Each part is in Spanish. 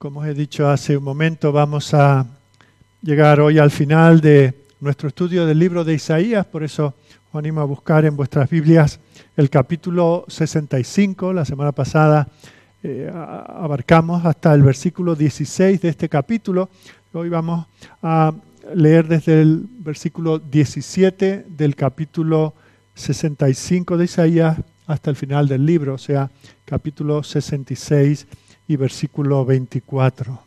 Como os he dicho hace un momento, vamos a llegar hoy al final de nuestro estudio del libro de Isaías, por eso os animo a buscar en vuestras Biblias el capítulo 65. La semana pasada eh, abarcamos hasta el versículo 16 de este capítulo. Hoy vamos a leer desde el versículo 17 del capítulo 65 de Isaías hasta el final del libro, o sea, capítulo 66 y versículo 24.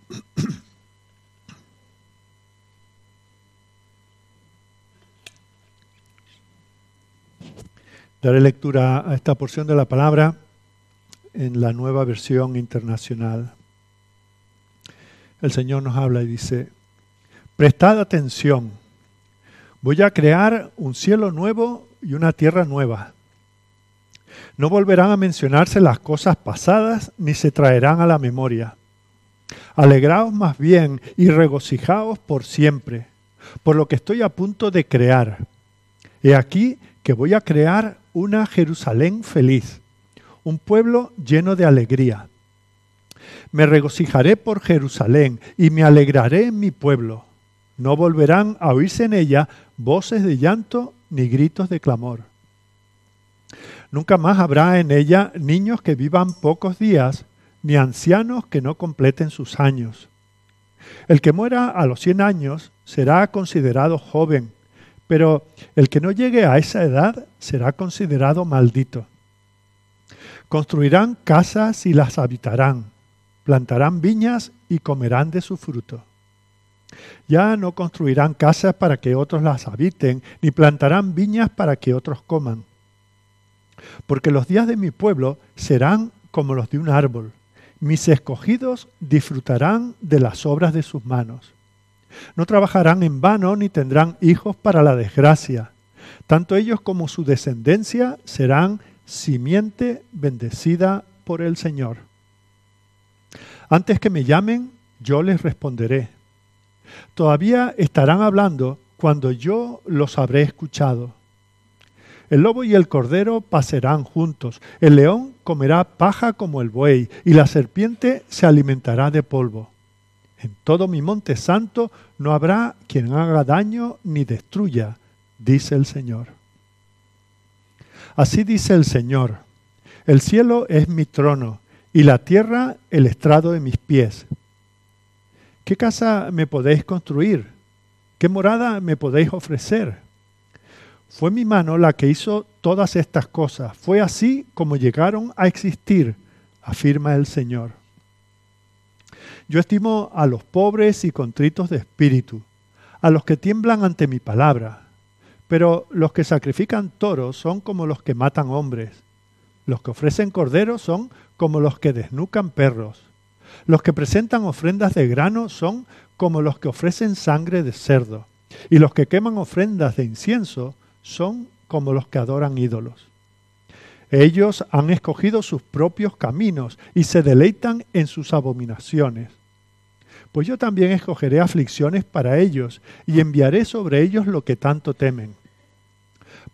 Daré lectura a esta porción de la palabra en la nueva versión internacional. El Señor nos habla y dice, prestad atención, voy a crear un cielo nuevo y una tierra nueva no volverán a mencionarse las cosas pasadas ni se traerán a la memoria. Alegraos más bien y regocijaos por siempre, por lo que estoy a punto de crear. He aquí que voy a crear una Jerusalén feliz, un pueblo lleno de alegría. Me regocijaré por Jerusalén y me alegraré en mi pueblo. No volverán a oírse en ella voces de llanto ni gritos de clamor Nunca más habrá en ella niños que vivan pocos días, ni ancianos que no completen sus años. El que muera a los cien años será considerado joven, pero el que no llegue a esa edad será considerado maldito. Construirán casas y las habitarán, plantarán viñas y comerán de su fruto. Ya no construirán casas para que otros las habiten, ni plantarán viñas para que otros coman porque los días de mi pueblo serán como los de un árbol. Mis escogidos disfrutarán de las obras de sus manos. No trabajarán en vano ni tendrán hijos para la desgracia. Tanto ellos como su descendencia serán simiente bendecida por el Señor. Antes que me llamen, yo les responderé. Todavía estarán hablando cuando yo los habré escuchado. El lobo y el cordero pasarán juntos, el león comerá paja como el buey, y la serpiente se alimentará de polvo. En todo mi monte santo no habrá quien haga daño ni destruya, dice el Señor. Así dice el Señor, el cielo es mi trono, y la tierra el estrado de mis pies. ¿Qué casa me podéis construir? ¿Qué morada me podéis ofrecer? Fue mi mano la que hizo todas estas cosas. Fue así como llegaron a existir, afirma el Señor. Yo estimo a los pobres y contritos de espíritu, a los que tiemblan ante mi palabra. Pero los que sacrifican toros son como los que matan hombres. Los que ofrecen corderos son como los que desnucan perros. Los que presentan ofrendas de grano son como los que ofrecen sangre de cerdo. Y los que queman ofrendas de incienso son como los que adoran ídolos. Ellos han escogido sus propios caminos y se deleitan en sus abominaciones. Pues yo también escogeré aflicciones para ellos y enviaré sobre ellos lo que tanto temen.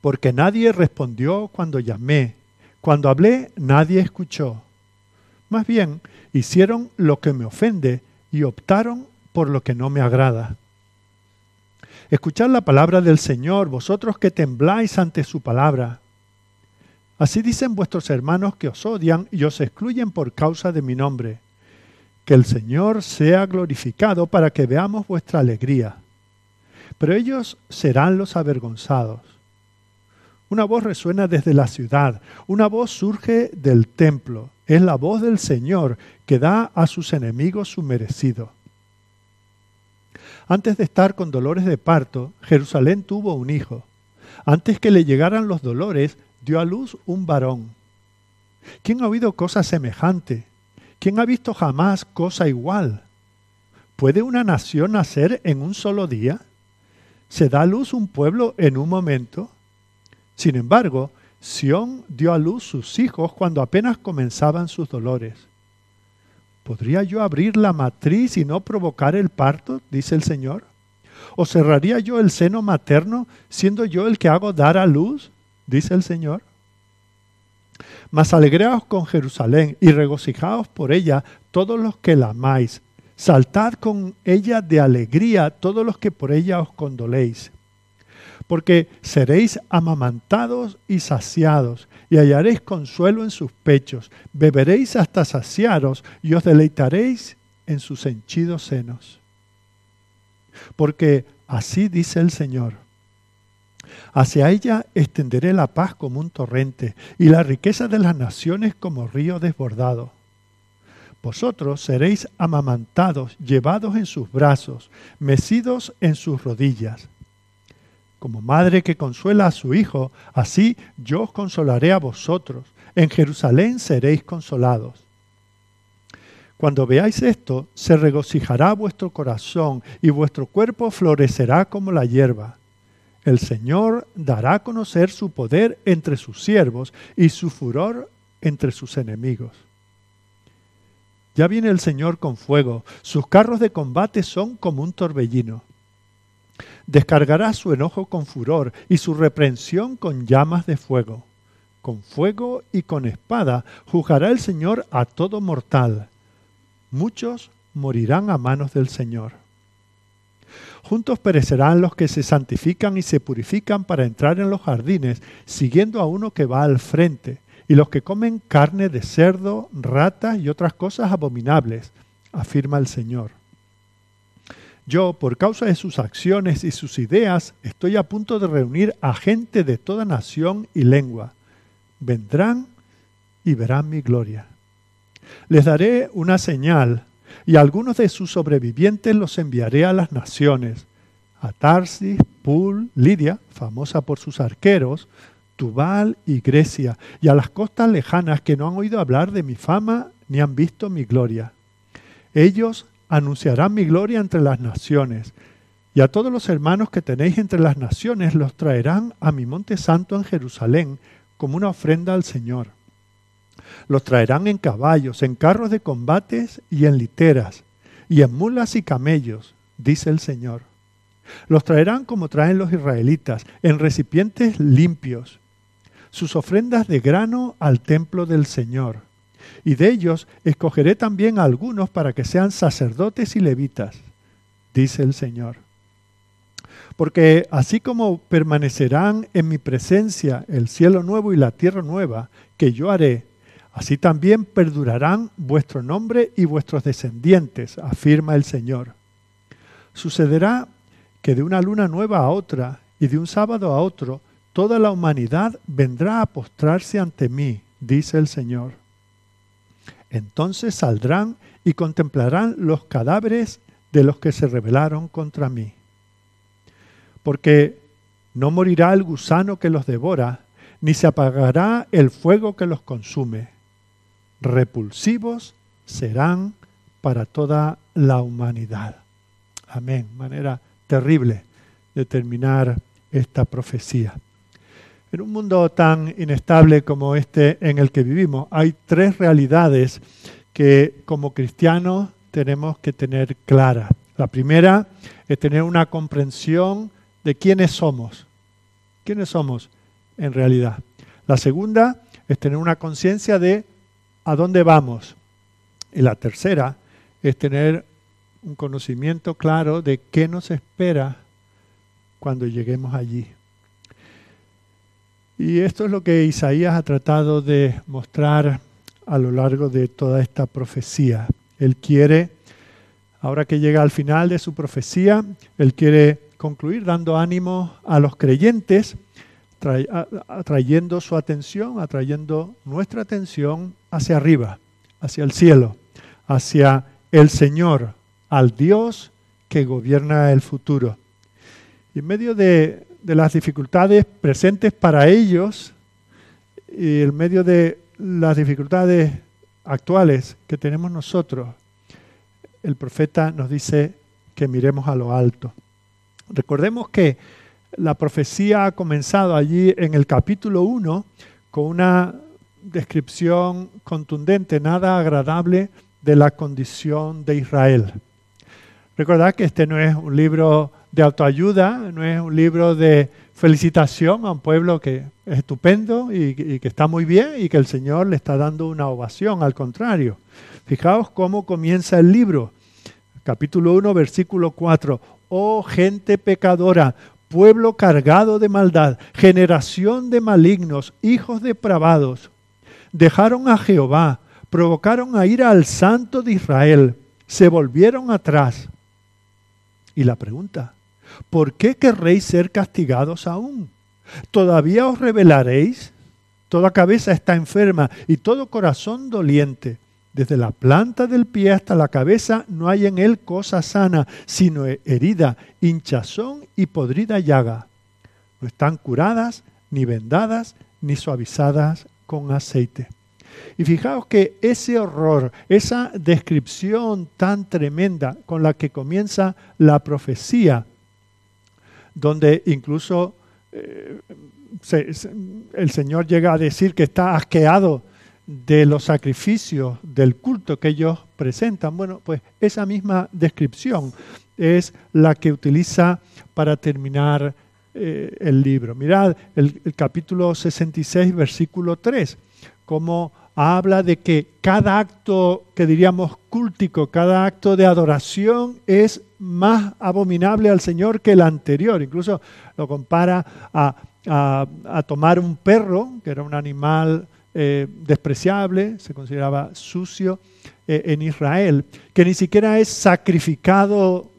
Porque nadie respondió cuando llamé, cuando hablé nadie escuchó. Más bien, hicieron lo que me ofende y optaron por lo que no me agrada. Escuchad la palabra del Señor, vosotros que tembláis ante su palabra. Así dicen vuestros hermanos que os odian y os excluyen por causa de mi nombre. Que el Señor sea glorificado para que veamos vuestra alegría. Pero ellos serán los avergonzados. Una voz resuena desde la ciudad, una voz surge del templo. Es la voz del Señor que da a sus enemigos su merecido. Antes de estar con dolores de parto, Jerusalén tuvo un hijo. Antes que le llegaran los dolores, dio a luz un varón. ¿Quién ha oído cosa semejante? ¿Quién ha visto jamás cosa igual? ¿Puede una nación nacer en un solo día? ¿Se da a luz un pueblo en un momento? Sin embargo, Sión dio a luz sus hijos cuando apenas comenzaban sus dolores. ¿Podría yo abrir la matriz y no provocar el parto? dice el Señor. ¿O cerraría yo el seno materno siendo yo el que hago dar a luz? dice el Señor. Mas alegreaos con Jerusalén y regocijaos por ella todos los que la amáis. Saltad con ella de alegría todos los que por ella os condoléis, porque seréis amamantados y saciados, y hallaréis consuelo en sus pechos, beberéis hasta saciaros, y os deleitaréis en sus henchidos senos. Porque así dice el Señor. Hacia ella extenderé la paz como un torrente y la riqueza de las naciones como río desbordado. Vosotros seréis amamantados, llevados en sus brazos, mecidos en sus rodillas. Como madre que consuela a su hijo, así yo os consolaré a vosotros. En Jerusalén seréis consolados. Cuando veáis esto, se regocijará vuestro corazón y vuestro cuerpo florecerá como la hierba. El Señor dará a conocer su poder entre sus siervos y su furor entre sus enemigos. Ya viene el Señor con fuego, sus carros de combate son como un torbellino. Descargará su enojo con furor y su reprensión con llamas de fuego. Con fuego y con espada juzgará el Señor a todo mortal. Muchos morirán a manos del Señor. Juntos perecerán los que se santifican y se purifican para entrar en los jardines, siguiendo a uno que va al frente y los que comen carne de cerdo, ratas y otras cosas abominables, afirma el Señor. Yo, por causa de sus acciones y sus ideas, estoy a punto de reunir a gente de toda nación y lengua. Vendrán y verán mi gloria. Les daré una señal, y algunos de sus sobrevivientes los enviaré a las naciones, a Tarsis, Pul, Lidia, famosa por sus arqueros, Tubal y Grecia, y a las costas lejanas que no han oído hablar de mi fama ni han visto mi gloria. Ellos anunciarán mi gloria entre las naciones, y a todos los hermanos que tenéis entre las naciones los traerán a mi monte santo en Jerusalén como una ofrenda al Señor. Los traerán en caballos, en carros de combates y en literas, y en mulas y camellos, dice el Señor. Los traerán como traen los israelitas, en recipientes limpios, sus ofrendas de grano al templo del Señor. Y de ellos escogeré también a algunos para que sean sacerdotes y levitas, dice el Señor. Porque así como permanecerán en mi presencia el cielo nuevo y la tierra nueva que yo haré, así también perdurarán vuestro nombre y vuestros descendientes, afirma el Señor. Sucederá que de una luna nueva a otra y de un sábado a otro toda la humanidad vendrá a postrarse ante mí, dice el Señor. Entonces saldrán y contemplarán los cadáveres de los que se rebelaron contra mí. Porque no morirá el gusano que los devora, ni se apagará el fuego que los consume. Repulsivos serán para toda la humanidad. Amén. Manera terrible de terminar esta profecía. En un mundo tan inestable como este en el que vivimos, hay tres realidades que como cristianos tenemos que tener claras. La primera es tener una comprensión de quiénes somos. ¿Quiénes somos en realidad? La segunda es tener una conciencia de a dónde vamos. Y la tercera es tener un conocimiento claro de qué nos espera cuando lleguemos allí. Y esto es lo que Isaías ha tratado de mostrar a lo largo de toda esta profecía. Él quiere, ahora que llega al final de su profecía, él quiere concluir dando ánimo a los creyentes, atrayendo su atención, atrayendo nuestra atención hacia arriba, hacia el cielo, hacia el Señor, al Dios que gobierna el futuro. Y en medio de de las dificultades presentes para ellos y en medio de las dificultades actuales que tenemos nosotros, el profeta nos dice que miremos a lo alto. Recordemos que la profecía ha comenzado allí en el capítulo 1 con una descripción contundente, nada agradable de la condición de Israel. Recordad que este no es un libro de autoayuda, no es un libro de felicitación a un pueblo que es estupendo y, que está muy bien y que el Señor le está dando una ovación, al contrario. Fijaos cómo comienza el libro. capítulo 1, versículo 4. Oh gente pecadora, pueblo cargado de maldad, generación de malignos, hijos depravados. Dejaron a Jehová, provocaron a ira al santo de Israel, se volvieron atrás. Y la pregunta, ¿por qué querréis ser castigados aún? ¿Todavía os rebelaréis? Toda cabeza está enferma y todo corazón doliente. Desde la planta del pie hasta la cabeza no hay en él cosa sana, sino herida, hinchazón y podrida llaga. No están curadas, ni vendadas, ni suavizadas con aceite. Y fijaos que ese horror, esa descripción tan tremenda con la que comienza la profecía, donde incluso eh, el Señor llega a decir que está asqueado de los sacrificios del culto que ellos presentan. Bueno, pues esa misma descripción es la que utiliza para terminar eh, el libro. Mirad el, capítulo 66, versículo 3, como habla de que cada acto que diríamos cúltico, cada acto de adoración es más abominable al Señor que el anterior. Incluso lo compara a, tomar un perro, que era un animal eh, despreciable, se consideraba sucio eh, en Israel, que ni siquiera es sacrificado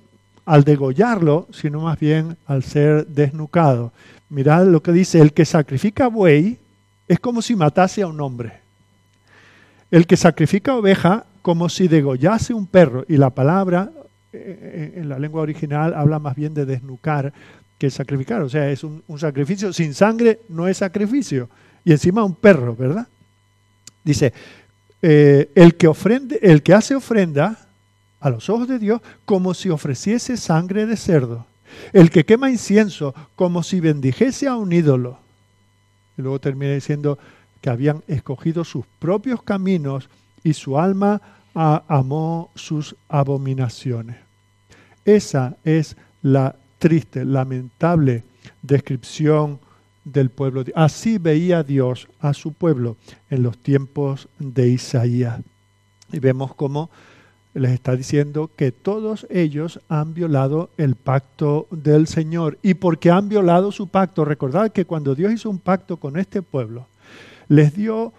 al degollarlo, sino más bien al ser desnucado. Mirad lo que dice, el que sacrifica buey es como si matase a un hombre. El que sacrifica oveja como si degollase un perro. Y la palabra eh, en la lengua original habla más bien de desnucar que sacrificar. O sea, es un, sacrificio sin sangre, no es sacrificio. Y encima un perro, ¿verdad? Dice, eh, el, que ofrende, el que hace ofrenda a los ojos de Dios como si ofreciese sangre de cerdo. El que quema incienso como si bendijese a un ídolo. Y luego termina diciendo, que habían escogido sus propios caminos y su alma amó sus abominaciones. Esa es la triste, lamentable descripción del pueblo. Así veía Dios a su pueblo en los tiempos de Isaías. Y vemos cómo les está diciendo que todos ellos han violado el pacto del Señor. Y porque han violado su pacto, recordad que cuando Dios hizo un pacto con este pueblo, les dio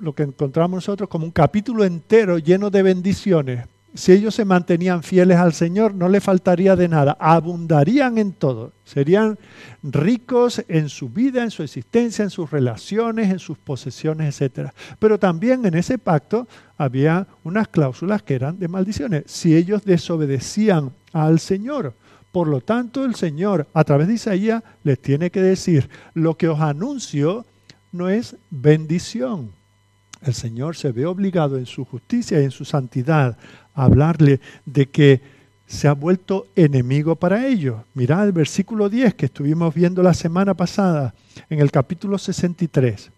lo que encontramos nosotros como un capítulo entero lleno de bendiciones. Si ellos se mantenían fieles al Señor, no le faltaría de nada, abundarían en todo, serían ricos en su vida, en su existencia, en sus relaciones, en sus posesiones, etc. Pero también en ese pacto había unas cláusulas que eran de maldiciones, si ellos desobedecían al Señor. Por lo tanto, el Señor, a través de Isaías, les tiene que decir, lo que os anuncio no es bendición. El Señor se ve obligado en su justicia y en su santidad a hablarle de que se ha vuelto enemigo para ellos. Mirad el versículo 10 que estuvimos viendo la semana pasada en el capítulo 63.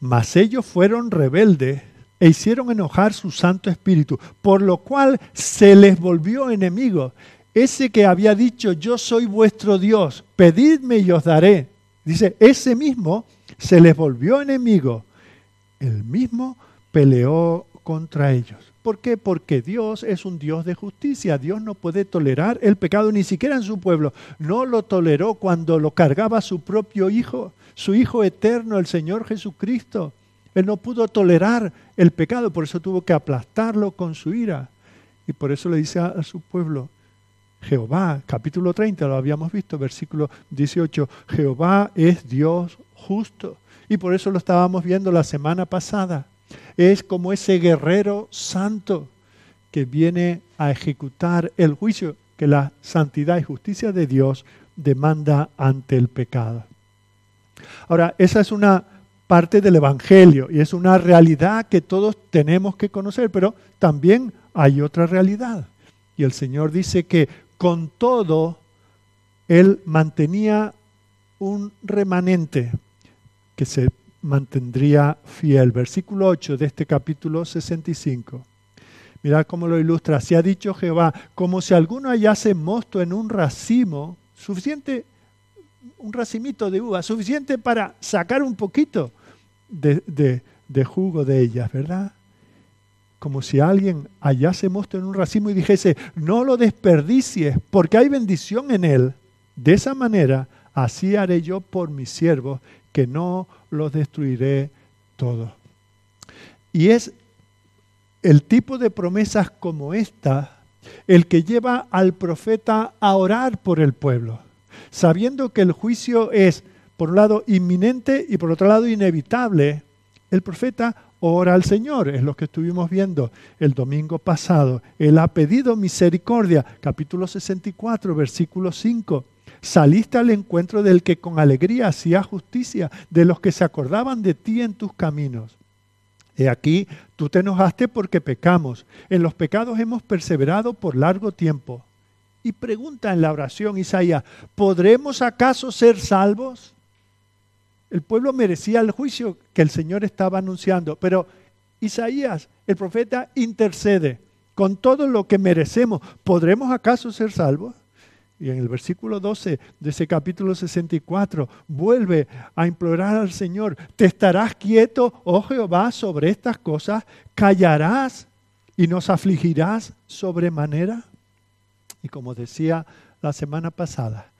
Mas ellos fueron rebeldes e hicieron enojar su Santo Espíritu, por lo cual se les volvió enemigo. Ese que había dicho, yo soy vuestro Dios, pedidme y os daré. Dice, ese mismo se les volvió enemigo. El mismo peleó contra ellos. ¿Por qué? Porque Dios es un Dios de justicia. Dios no puede tolerar el pecado ni siquiera en su pueblo. No lo toleró cuando lo cargaba su propio Hijo, su Hijo eterno, el Señor Jesucristo. Él no pudo tolerar el pecado, por eso tuvo que aplastarlo con su ira. Y por eso le dice a, a su pueblo, Jehová, capítulo 30, lo habíamos visto, versículo 18, Jehová es Dios justo. Y por eso lo estábamos viendo la semana pasada. Es como ese guerrero santo que viene a ejecutar el juicio que la santidad y justicia de Dios demanda ante el pecado. Ahora, esa es una parte del Evangelio y es una realidad que todos tenemos que conocer, pero también hay otra realidad. Y el Señor dice que con todo, él mantenía un remanente que se mantendría fiel. Versículo 8 de este capítulo 65. Mirad cómo lo ilustra. Se ha dicho Jehová, como si alguno hallase mosto en un racimo, suficiente, un racimito de uva, suficiente para sacar un poquito de, de jugo de ellas, ¿verdad? Como si alguien hallase mosto en un racimo y dijese, no lo desperdicies, porque hay bendición en él. De esa manera, así haré yo por mis siervos, que no los destruiré todos. Y es el tipo de promesas como esta el que lleva al profeta a orar por el pueblo, sabiendo que el juicio es, por un lado, inminente y por otro lado, inevitable. El profeta ora al Señor, es lo que estuvimos viendo el domingo pasado. Él ha pedido misericordia, capítulo 64, versículo 5. Saliste al encuentro del que con alegría hacía justicia, de los que se acordaban de ti en tus caminos. He aquí, tú te enojaste porque pecamos. En los pecados hemos perseverado por largo tiempo. Y pregunta en la oración Isaías, ¿podremos acaso ser salvos? El pueblo merecía el juicio que el Señor estaba anunciando, pero Isaías, el profeta, intercede. Con todo lo que merecemos, ¿podremos acaso ser salvos? Y en el versículo 12 de ese capítulo 64 vuelve a implorar al Señor, ¿te estarás quieto, oh Jehová, sobre estas cosas? ¿Callarás y nos afligirás sobremanera? Y como decía la semana pasada,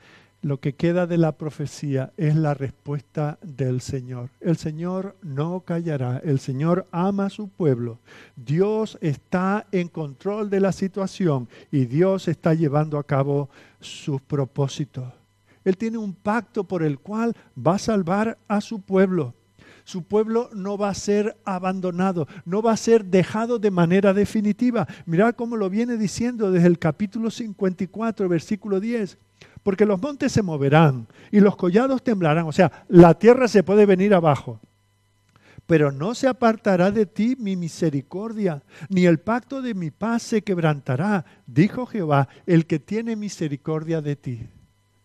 lo que queda de la profecía es la respuesta del Señor. El Señor no callará, el Señor ama a su pueblo. Dios está en control de la situación y Dios está llevando a cabo sus propósitos. Él tiene un pacto por el cual va a salvar a su pueblo. Su pueblo no va a ser abandonado, no va a ser dejado de manera definitiva. Mirad cómo lo viene diciendo desde el capítulo 54, versículo 10 porque los montes se moverán y los collados temblarán, o sea, la tierra se puede venir abajo. Pero no se apartará de ti mi misericordia, ni el pacto de mi paz se quebrantará, dijo Jehová, el que tiene misericordia de ti.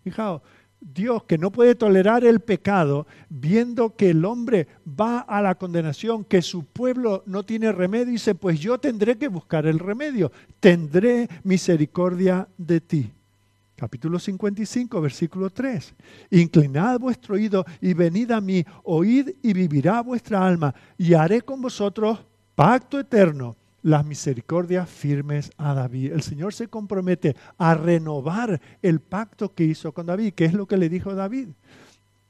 Fijaos, Dios que no puede tolerar el pecado, viendo que el hombre va a la condenación, que su pueblo no tiene remedio, dice, pues yo tendré que buscar el remedio, tendré misericordia de ti. Capítulo 55, versículo 3. Inclinad vuestro oído y venid a mí, oíd y vivirá vuestra alma, y haré con vosotros pacto eterno, las misericordias firmes a David. El Señor se compromete a renovar el pacto que hizo con David. ¿Qué es lo que le dijo David?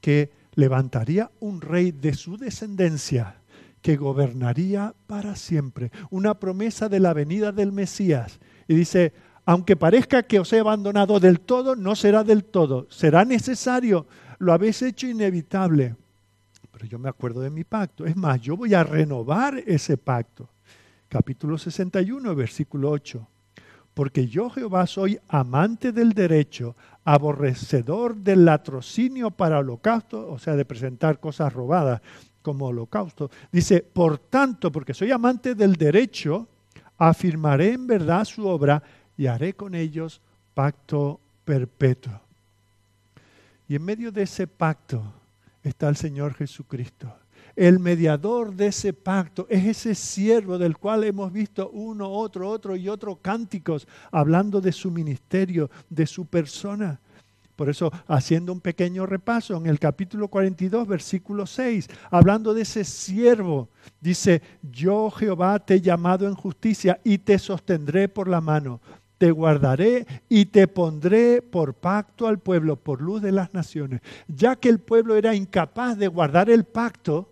Que levantaría un rey de su descendencia que gobernaría para siempre. Una promesa de la venida del Mesías. Y dice, aunque parezca que os he abandonado del todo, no será del todo. Será necesario. Lo habéis hecho inevitable. Pero yo me acuerdo de mi pacto. Es más, yo voy a renovar ese pacto. Capítulo 61, versículo 8. Porque yo Jehová soy amante del derecho, aborrecedor del latrocinio para holocausto, o sea, de presentar cosas robadas como holocausto. Dice, por tanto, porque soy amante del derecho, afirmaré en verdad su obra y haré con ellos pacto perpetuo. Y en medio de ese pacto está el Señor Jesucristo. El mediador de ese pacto es ese siervo del cual hemos visto uno, otro, otro y otro cánticos hablando de su ministerio, de su persona. Por eso, haciendo un pequeño repaso, en el capítulo 42, versículo 6, hablando de ese siervo, dice, yo Jehová te he llamado en justicia y te sostendré por la mano te guardaré y te pondré por pacto al pueblo, por luz de las naciones. Ya que el pueblo era incapaz de guardar el pacto,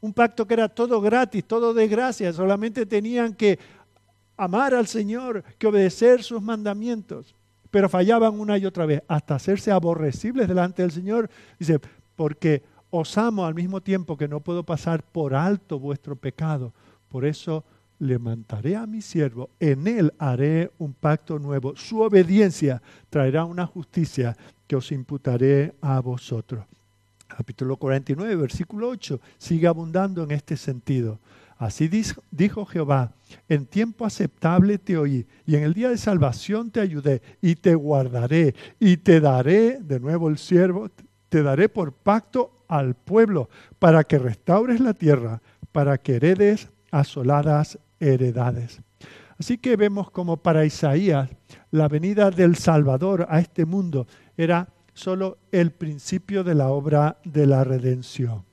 un pacto que era todo gratis, todo de gracia, solamente tenían que amar al Señor, que obedecer sus mandamientos, pero fallaban una y otra vez, hasta hacerse aborrecibles delante del Señor. Dice, porque os amo al mismo tiempo que no puedo pasar por alto vuestro pecado. Por eso levantaré a mi siervo, en él haré un pacto nuevo. Su obediencia traerá una justicia que os imputaré a vosotros. Capítulo 49, versículo 8, sigue abundando en este sentido. Así dijo Jehová, en tiempo aceptable te oí, y en el día de salvación te ayudé, y te guardaré, y te daré, de nuevo el siervo, te daré por pacto al pueblo, para que restaures la tierra, para que heredes asoladas heredades. Así que vemos como para Isaías la venida del Salvador a este mundo era solo el principio de la obra de la redención.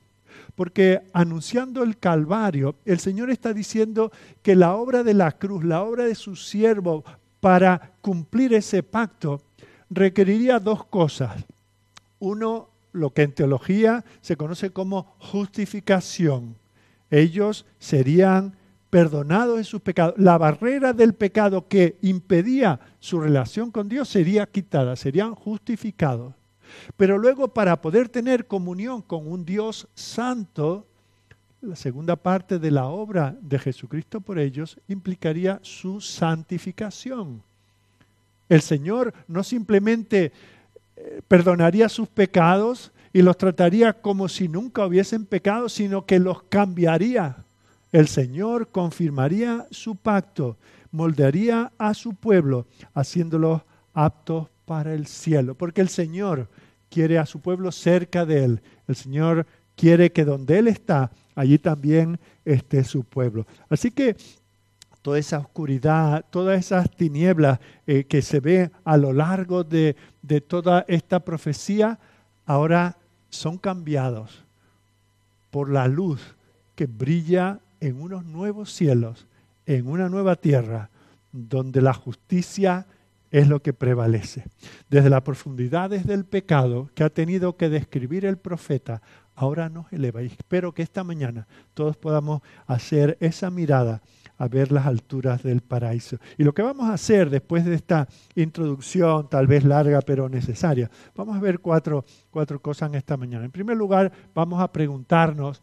porque anunciando el Calvario, el Señor está diciendo que la obra de la cruz, la obra de su siervo para cumplir ese pacto, requeriría dos cosas. Uno, lo que en teología se conoce como justificación. Ellos serían perdonados de sus pecados. La barrera del pecado que impedía su relación con Dios sería quitada, serían justificados. Pero luego para poder tener comunión con un Dios santo, la segunda parte de la obra de Jesucristo por ellos implicaría su santificación. El Señor no simplemente eh, perdonaría sus pecados y los trataría como si nunca hubiesen pecado, sino que los cambiaría. El Señor confirmaría su pacto, moldearía a su pueblo, haciéndolos aptos para el cielo, porque el Señor quiere a su pueblo cerca de Él. El Señor quiere que donde Él está, allí también esté su pueblo. Así que toda esa oscuridad, todas esas tinieblas eh, que se ve a lo largo de, de toda esta profecía, ahora son cambiados por la luz que brilla en unos nuevos cielos, en una nueva tierra, donde la justicia es lo que prevalece. Desde las profundidades del pecado que ha tenido que describir el profeta, ahora nos eleva. Y espero que esta mañana todos podamos hacer esa mirada a ver las alturas del paraíso. Y lo que vamos a hacer después de esta introducción, tal vez larga pero necesaria, vamos a ver cuatro, cuatro cosas en esta mañana. En primer lugar, vamos a preguntarnos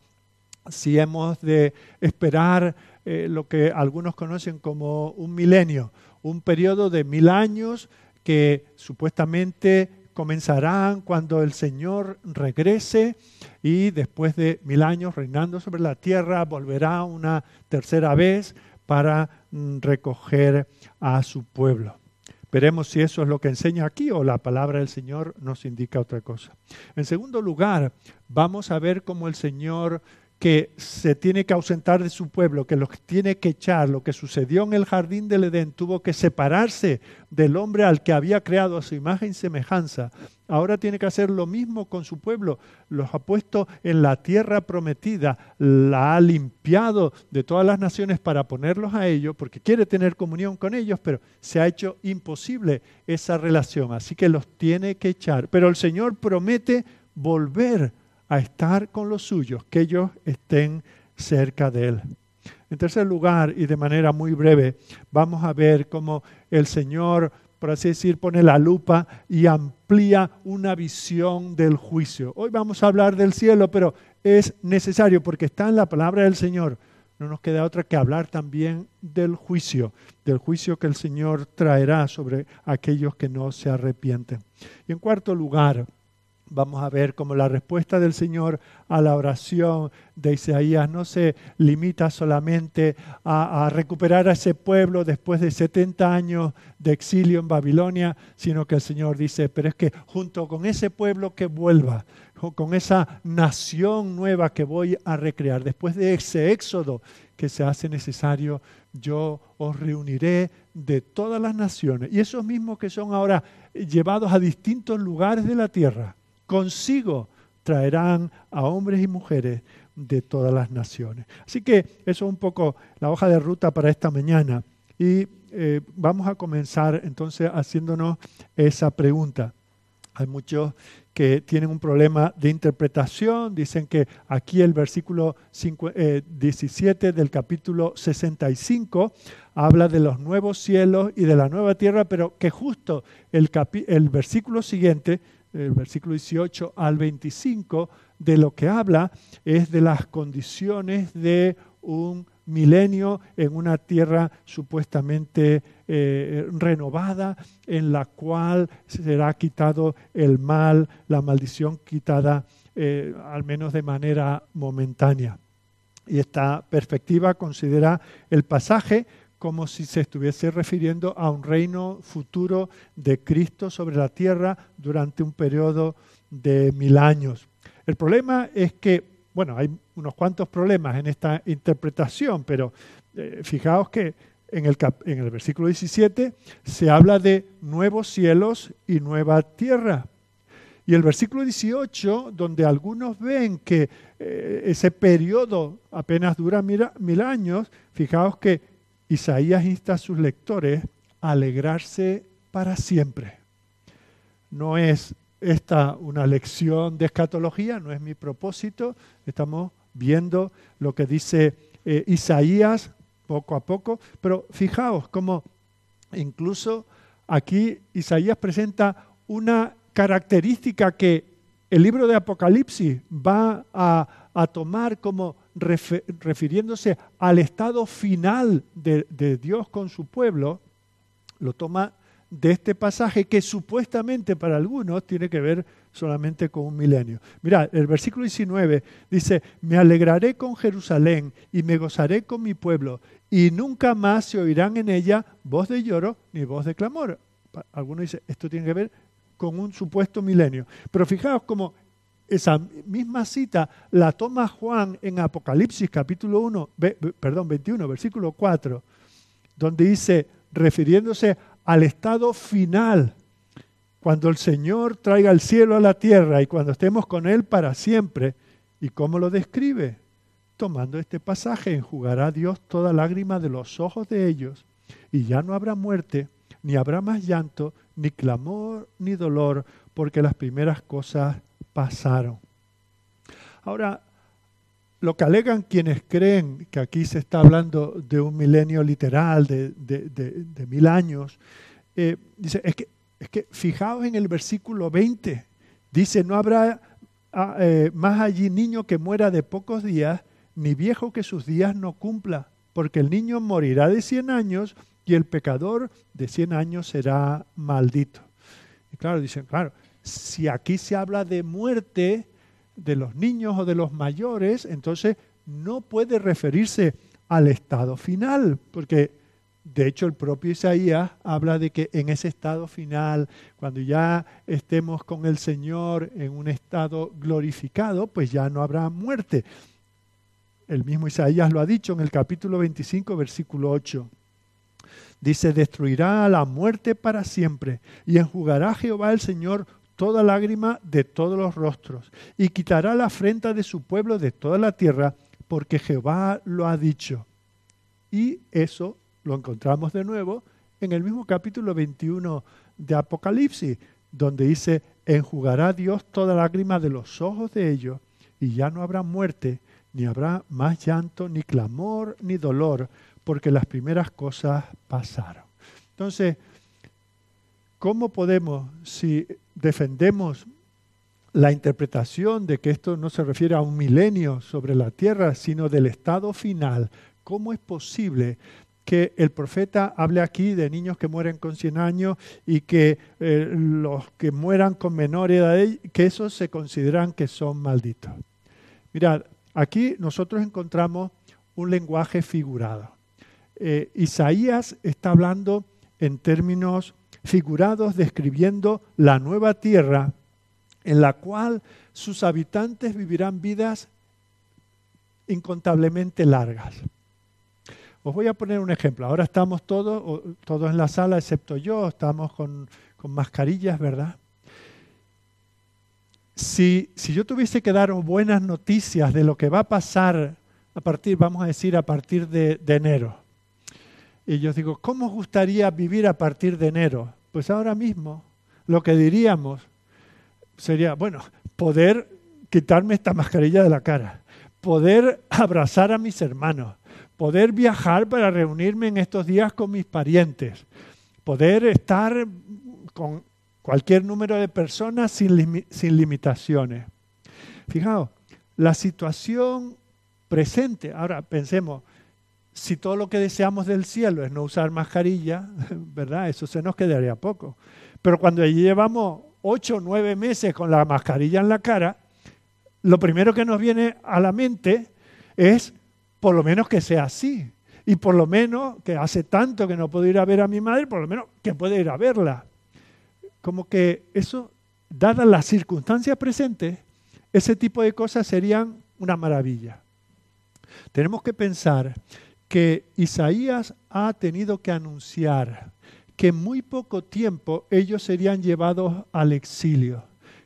si hemos de esperar eh, lo que algunos conocen como un milenio, un periodo de mil años que supuestamente comenzarán cuando el Señor regrese y después de mil años reinando sobre la tierra volverá una tercera vez para mm, recoger a su pueblo. Veremos si eso es lo que enseña aquí o la palabra del Señor nos indica otra cosa. En segundo lugar, vamos a ver cómo el Señor que se tiene que ausentar de su pueblo, que los tiene que echar, lo que sucedió en el jardín del Edén, tuvo que separarse del hombre al que había creado a su imagen y semejanza. Ahora tiene que hacer lo mismo con su pueblo. Los ha puesto en la tierra prometida, la ha limpiado de todas las naciones para ponerlos a ellos, porque quiere tener comunión con ellos, pero se ha hecho imposible esa relación. Así que los tiene que echar. Pero el Señor promete volver a estar con los suyos, que ellos estén cerca de Él. En tercer lugar, y de manera muy breve, vamos a ver cómo el Señor, por así decir, pone la lupa y amplía una visión del juicio. Hoy vamos a hablar del cielo, pero es necesario porque está en la palabra del Señor. No nos queda otra que hablar también del juicio, del juicio que el Señor traerá sobre aquellos que no se arrepienten. Y en cuarto lugar, Vamos a ver cómo la respuesta del Señor a la oración de Isaías no se limita solamente a, recuperar a ese pueblo después de 70 años de exilio en Babilonia, sino que el Señor dice, pero es que junto con ese pueblo que vuelva, con esa nación nueva que voy a recrear, después de ese éxodo que se hace necesario, yo os reuniré de todas las naciones. Y esos mismos que son ahora llevados a distintos lugares de la tierra consigo traerán a hombres y mujeres de todas las naciones. Así que eso es un poco la hoja de ruta para esta mañana. Y eh, vamos a comenzar entonces haciéndonos esa pregunta. Hay muchos que tienen un problema de interpretación, dicen que aquí el versículo 17 eh, del capítulo 65 habla de los nuevos cielos y de la nueva tierra, pero que justo el, el versículo siguiente el versículo 18 al 25, de lo que habla es de las condiciones de un milenio en una tierra supuestamente eh, renovada, en la cual será quitado el mal, la maldición quitada eh, al menos de manera momentánea. Y esta perspectiva considera el pasaje como si se estuviese refiriendo a un reino futuro de Cristo sobre la tierra durante un periodo de mil años. El problema es que, bueno, hay unos cuantos problemas en esta interpretación, pero eh, fijaos que en el, en el versículo 17 se habla de nuevos cielos y nueva tierra. Y el versículo 18, donde algunos ven que eh, ese periodo apenas dura mil, años, fijaos que Isaías insta a sus lectores a alegrarse para siempre. No es esta una lección de escatología, no es mi propósito, estamos viendo lo que dice eh, Isaías poco a poco, pero fijaos cómo incluso aquí Isaías presenta una característica que el libro de Apocalipsis va a, tomar como refiriéndose al estado final de, Dios con su pueblo, lo toma de este pasaje que supuestamente para algunos tiene que ver solamente con un milenio. Mira, el versículo 19 dice, me alegraré con Jerusalén y me gozaré con mi pueblo, y nunca más se oirán en ella voz de lloro ni voz de clamor. Algunos dicen, esto tiene que ver con un supuesto milenio. Pero fijaos cómo esa misma cita la toma Juan en Apocalipsis capítulo 1, perdón, 21, versículo 4, donde dice, refiriéndose al estado final, cuando el Señor traiga el cielo a la tierra y cuando estemos con Él para siempre. ¿Y cómo lo describe? Tomando este pasaje, enjugará Dios toda lágrima de los ojos de ellos, y ya no habrá muerte, ni habrá más llanto, ni clamor, ni dolor, porque las primeras cosas pasaron. Ahora, lo que alegan quienes creen que aquí se está hablando de un milenio literal, de, mil años, eh, dice, es que, es que fijaos en el versículo 20, dice, no habrá ah, eh, más allí niño que muera de pocos días, ni viejo que sus días no cumpla, porque el niño morirá de cien años y el pecador de 100 años será maldito. Y claro, dicen, claro, si aquí se habla de muerte de los niños o de los mayores, entonces no puede referirse al estado final, porque de hecho el propio Isaías habla de que en ese estado final, cuando ya estemos con el Señor en un estado glorificado, pues ya no habrá muerte. El mismo Isaías lo ha dicho en el capítulo 25, versículo 8. Dice, destruirá la muerte para siempre y enjugará Jehová el Señor toda lágrima de todos los rostros y quitará la afrenta de su pueblo de toda la tierra porque Jehová lo ha dicho. Y eso lo encontramos de nuevo en el mismo capítulo 21 de Apocalipsis, donde dice, enjugará Dios toda lágrima de los ojos de ellos y ya no habrá muerte, ni habrá más llanto, ni clamor, ni dolor, porque las primeras cosas pasaron. Entonces, ¿cómo podemos, si defendemos la interpretación de que esto no se refiere a un milenio sobre la tierra, sino del estado final, ¿cómo es posible que el profeta hable aquí de niños que mueren con 100 años y que eh, los que mueran con menor edad, que esos se consideran que son malditos? Mirad, aquí nosotros encontramos un lenguaje figurado. Eh, Isaías está hablando en términos figurados, describiendo la nueva tierra en la cual sus habitantes vivirán vidas incontablemente largas. Os voy a poner un ejemplo. Ahora estamos todos, todos en la sala, excepto yo, estamos con, mascarillas, ¿verdad? Si, si, yo tuviese que dar buenas noticias de lo que va a pasar a partir, vamos a decir, a partir de enero, y yo digo, ¿cómo os gustaría vivir a partir de enero? Pues ahora mismo lo que diríamos sería, bueno, poder quitarme esta mascarilla de la cara, poder abrazar a mis hermanos, poder viajar para reunirme en estos días con mis parientes, poder estar con cualquier número de personas sin, sin limitaciones. Fijaos, la situación presente, ahora pensemos, si todo lo que deseamos del cielo es no usar mascarilla, ¿verdad? Eso se nos quedaría poco. Pero cuando llevamos ocho o nueve meses con la mascarilla en la cara, lo primero que nos viene a la mente es por lo menos que sea así. Y por lo menos que hace tanto que no puedo ir a ver a mi madre, por lo menos que pueda ir a verla. Como que eso, dadas las circunstancias presentes, ese tipo de cosas serían una maravilla. Tenemos que pensar que Isaías ha tenido que anunciar que en muy poco tiempo ellos serían llevados al exilio,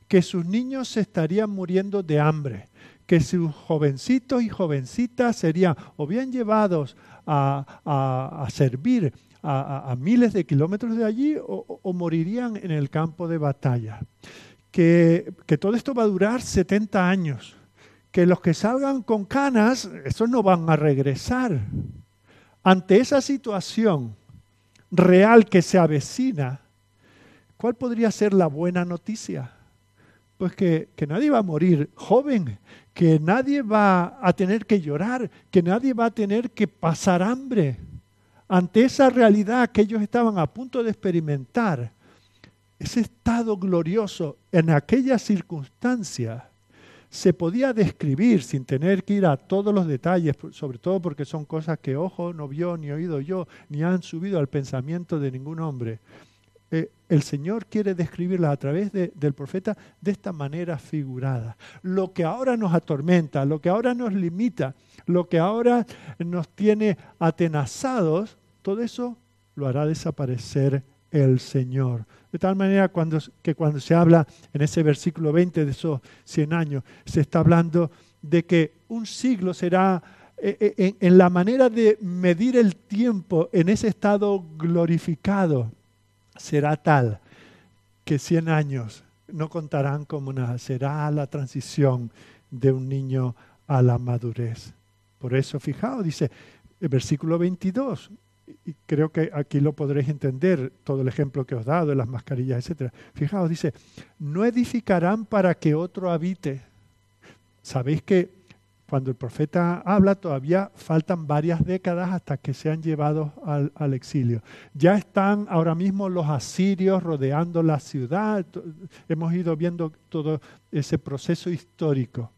que sus niños se estarían muriendo de hambre, que sus jovencitos y jovencitas serían o bien llevados a, servir a, miles de kilómetros de allí o, morirían en el campo de batalla. Que, que todo esto va a durar 70 años que los que salgan con canas, esos no van a regresar. Ante esa situación real que se avecina, ¿cuál podría ser la buena noticia? Pues que, que, nadie va a morir joven, que nadie va a tener que llorar, que nadie va a tener que pasar hambre. Ante esa realidad que ellos estaban a punto de experimentar, ese estado glorioso en aquella circunstancia, se podía describir sin tener que ir a todos los detalles, sobre todo porque son cosas que ojo no vio, ni oído yo, ni han subido al pensamiento de ningún hombre. Eh, el Señor quiere describirla a través del profeta de esta manera figurada. Lo que ahora nos atormenta, lo que ahora nos limita, lo que ahora nos tiene atenazados, todo eso lo hará desaparecer el Señor. De tal manera cuando, que cuando se habla en ese versículo 20 de esos 100 años, se está hablando de que un siglo será eh, eh, en, en la manera de medir el tiempo en ese estado glorificado, será tal que 100 años no contarán como nada, será la transición de un niño a la madurez. Por eso, fijaos, dice el versículo 22, y creo que aquí lo podréis entender, todo el ejemplo que os he dado de las mascarillas, etc. Fijaos, dice, no edificarán para que otro habite. Sabéis que cuando el profeta habla todavía faltan varias décadas hasta que sean llevados al, al exilio. Ya están ahora mismo los asirios rodeando la ciudad. Hemos ido viendo todo ese proceso histórico.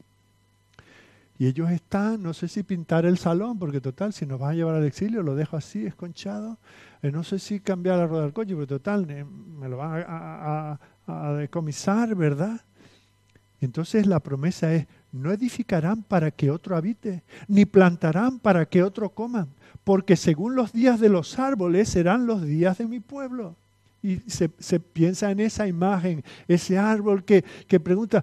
Y ellos están, no sé si pintar el salón, porque total, si nos van a llevar al exilio, lo dejo así, esconchado. Eh, no sé si cambiar la rueda del coche, porque total, me lo van a, decomisar, ¿verdad? Entonces la promesa es, no edificarán para que otro habite, ni plantarán para que otro coma, porque según los días de los árboles serán los días de mi pueblo y se, piensa en esa imagen, ese árbol que, que, pregunta,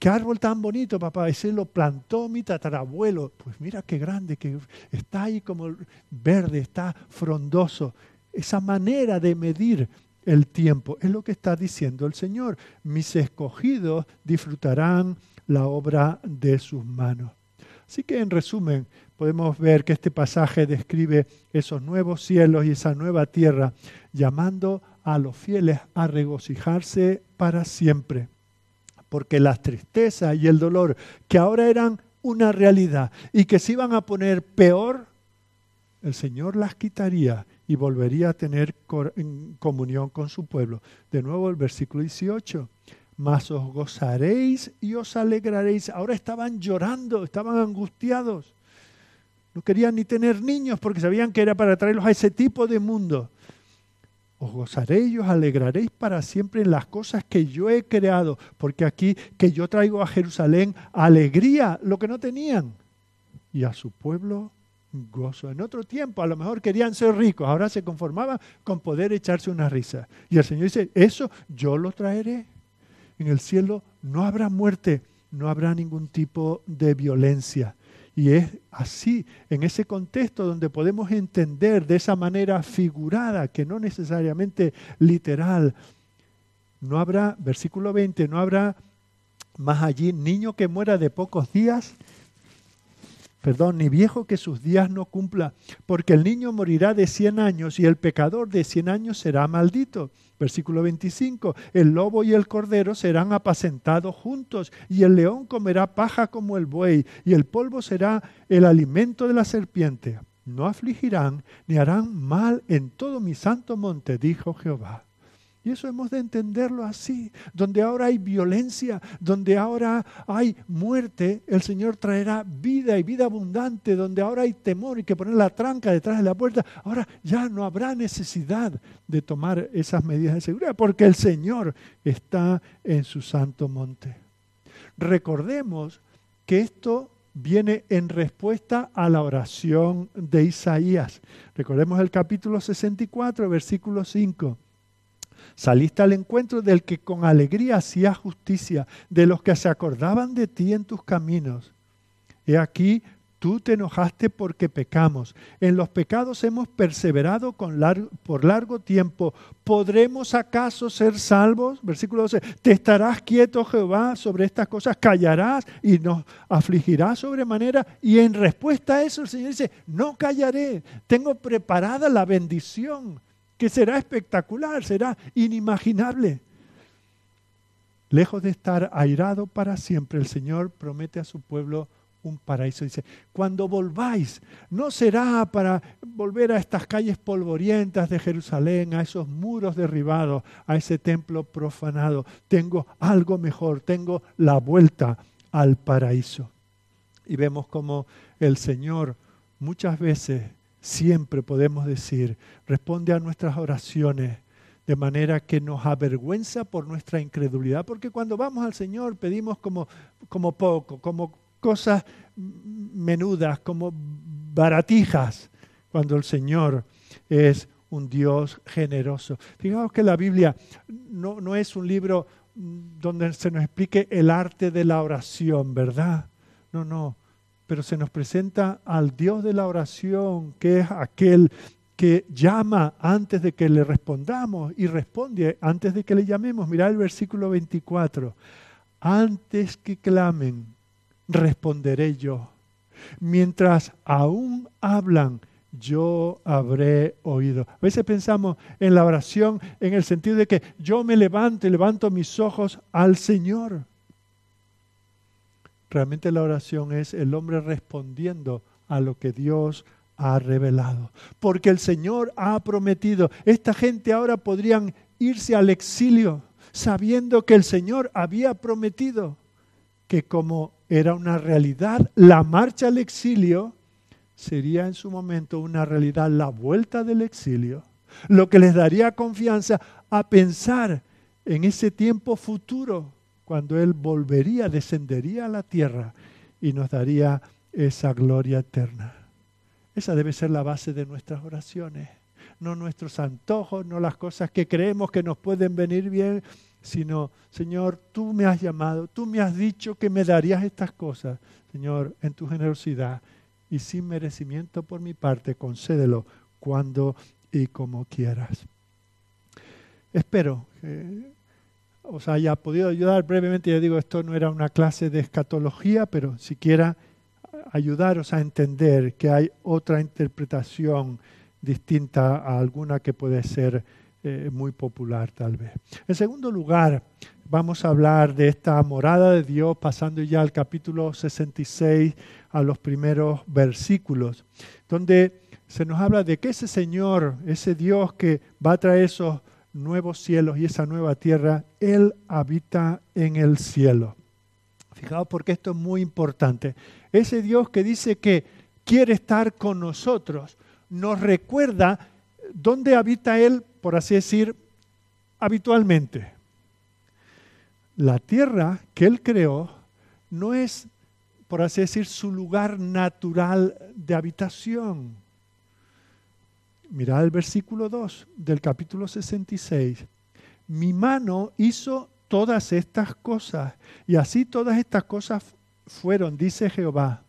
¿qué árbol tan bonito, papá? Ese lo plantó mi tatarabuelo. Pues mira qué grande, que está ahí como verde, está frondoso. Esa manera de medir el tiempo es lo que está diciendo el Señor. Mis escogidos disfrutarán la obra de sus manos. Así que en resumen, podemos ver que este pasaje describe esos nuevos cielos y esa nueva tierra, llamando a los fieles a regocijarse para siempre. Porque las tristezas y el dolor que ahora eran una realidad y que se iban a poner peor, el Señor las quitaría y volvería a tener comunión con su pueblo. De nuevo el versículo 18. Mas os gozaréis y os alegraréis. Ahora estaban llorando, estaban angustiados. No querían ni tener niños porque sabían que era para traerlos a ese tipo de mundo os gozaréis y os alegraréis para siempre en las cosas que yo he creado, porque aquí que yo traigo a Jerusalén alegría, lo que no tenían, y a su pueblo gozo. En otro tiempo a lo mejor querían ser ricos, ahora se conformaban con poder echarse una risa. Y el Señor dice, eso yo lo traeré. En el cielo no habrá muerte, no habrá ningún tipo de violencia. Y es así, en ese contexto donde podemos entender de esa manera figurada, que no necesariamente literal, no habrá, versículo 20, no habrá más allí niño que muera de pocos días, perdón, ni viejo que sus días no cumpla, porque el niño morirá de cien años y el pecador de cien años será maldito. Versículo 25, el lobo y el cordero serán apacentados juntos y el león comerá paja como el buey y el polvo será el alimento de la serpiente. No afligirán ni harán mal en todo mi santo monte, dijo Jehová. Y eso hemos de entenderlo así. Donde ahora hay violencia, donde ahora hay muerte, el Señor traerá vida y vida abundante. Donde ahora hay temor y que poner la tranca detrás de la puerta, ahora ya no habrá necesidad de tomar esas medidas de seguridad, porque el Señor está en su santo monte. Recordemos que esto viene en respuesta a la oración de Isaías. Recordemos el capítulo 64, versículo 5 Saliste al encuentro del que con alegría hacía justicia, de los que se acordaban de ti en tus caminos. He aquí, Tú te enojaste porque pecamos. En los pecados hemos perseverado por largo tiempo. ¿Podremos acaso ser salvos? Versículo 12. ¿Te estarás quieto, Jehová, sobre estas cosas? ¿Callarás y nos afligirás sobremanera? Y en respuesta a eso el Señor dice, no callaré. Tengo preparada la bendición que será espectacular, será inimaginable. Lejos de estar airado para siempre, el Señor promete a su pueblo un paraíso. Dice, cuando volváis, no será para volver a estas calles polvorientas de Jerusalén, a esos muros derribados, a ese templo profanado. Tengo algo mejor, tengo la vuelta al paraíso. Y vemos como el Señor muchas veces, siempre podemos decir, responde a nuestras oraciones de manera que nos avergüenza por nuestra incredulidad, porque cuando vamos al Señor pedimos como, como poco, como cosas menudas, como baratijas, cuando el Señor es un Dios generoso. Fijaos que la Biblia no, no es un libro donde se nos explique el arte de la oración, ¿verdad? No, no, pero se nos presenta al Dios de la oración, que es aquel que llama antes de que le respondamos y responde antes de que le llamemos. Mirad el versículo 24. Antes que clamen, responderé yo. Mientras aún hablan, yo habré oído. A veces pensamos en la oración en el sentido de que yo me levanto y levanto mis ojos al Señor. Realmente la oración es el hombre respondiendo a lo que Dios ha revelado. Porque el Señor ha prometido, esta gente ahora podrían irse al exilio sabiendo que el Señor había prometido que como era una realidad, la marcha al exilio sería en su momento una realidad, la vuelta del exilio, lo que les daría confianza a pensar en ese tiempo futuro, cuando Él volvería, descendería a la tierra y nos daría esa gloria eterna. Esa debe ser la base de nuestras oraciones, no nuestros antojos, no las cosas que creemos que nos pueden venir bien, sino, Señor, tú me has llamado, tú me has dicho que me darías estas cosas. Señor, en tu generosidad y sin merecimiento por mi parte, concédelo cuando y como quieras. Espero que os haya podido ayudar brevemente. Ya digo, esto no era una clase de escatología, pero siquiera ayudaros a entender que hay otra interpretación distinta a alguna que puede ser eh, muy popular tal vez. En segundo lugar, vamos a hablar de esta morada de Dios pasando ya al capítulo 66 a los primeros versículos, donde se nos habla de que ese Señor, ese Dios que va a traer esos nuevos cielos y esa nueva tierra, Él habita en el cielo. Fijaos porque esto es muy importante. Ese Dios que dice que quiere estar con nosotros, nos recuerda dónde habita Él por así decir, habitualmente. La tierra que Él creó no es, por así decir, su lugar natural de habitación. Mirad el versículo 2 del capítulo 66. Mi mano hizo todas estas cosas y así todas estas cosas fueron, dice Jehová.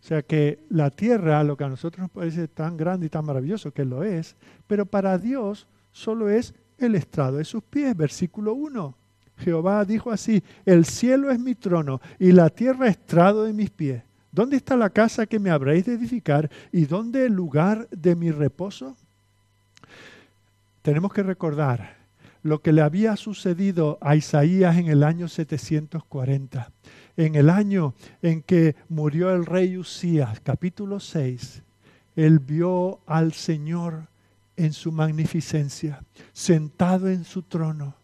O sea que la tierra, lo que a nosotros nos parece tan grande y tan maravilloso, que lo es, pero para Dios solo es el estrado de sus pies. Versículo 1. Jehová dijo así, el cielo es mi trono y la tierra estrado de mis pies. ¿Dónde está la casa que me habréis de edificar y dónde el lugar de mi reposo? Tenemos que recordar lo que le había sucedido a Isaías en el año 740 en el año en que murió el rey Usías, capítulo 6, él vio al Señor en su magnificencia, sentado en su trono,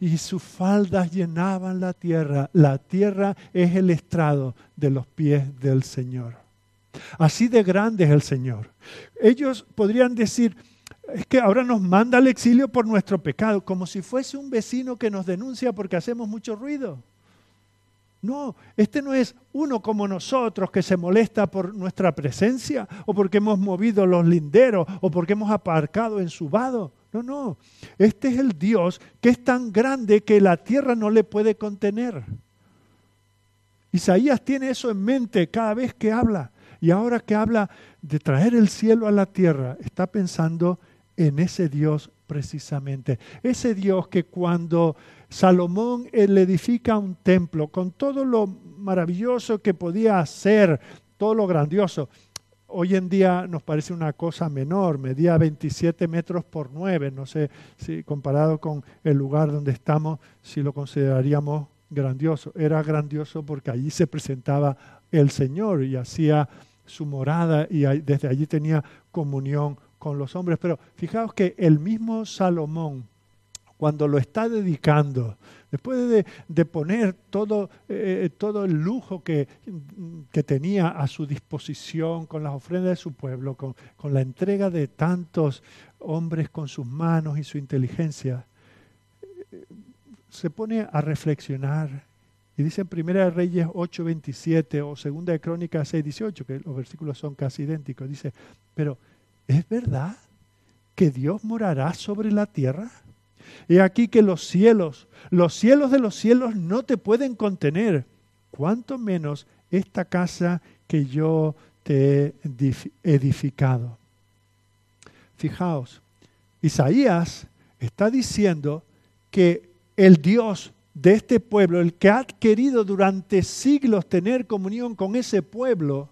y sus faldas llenaban la tierra. La tierra es el estrado de los pies del Señor. Así de grande es el Señor. Ellos podrían decir, es que ahora nos manda al exilio por nuestro pecado, como si fuese un vecino que nos denuncia porque hacemos mucho ruido. No, este no es uno como nosotros que se molesta por nuestra presencia o porque hemos movido los linderos o porque hemos aparcado en su vado. No, no. Este es el Dios que es tan grande que la tierra no le puede contener. Isaías tiene eso en mente cada vez que habla. Y ahora que habla de traer el cielo a la tierra, está pensando en ese Dios precisamente. Ese Dios que cuando Salomón le edifica un templo con todo lo maravilloso que podía hacer, todo lo grandioso, hoy en día nos parece una cosa menor, medía 27 metros por 9, no sé si comparado con el lugar donde estamos, si lo consideraríamos grandioso. Era grandioso porque allí se presentaba el Señor y hacía su morada y desde allí tenía comunión con los hombres. Pero fijaos que el mismo Salomón, cuando lo está dedicando, después de, poner todo, eh, todo el lujo que, que, tenía a su disposición con las ofrendas de su pueblo, con, con la entrega de tantos hombres con sus manos y su inteligencia, se pone a reflexionar y dice en Primera de Reyes 8:27 o Segunda de Crónicas 6:18, que los versículos son casi idénticos, dice, pero ¿es verdad que Dios morará sobre la tierra? He aquí que los cielos, los cielos de los cielos no te pueden contener, cuanto menos esta casa que yo te he edificado. Fijaos, Isaías está diciendo que el Dios de este pueblo, el que ha querido durante siglos tener comunión con ese pueblo,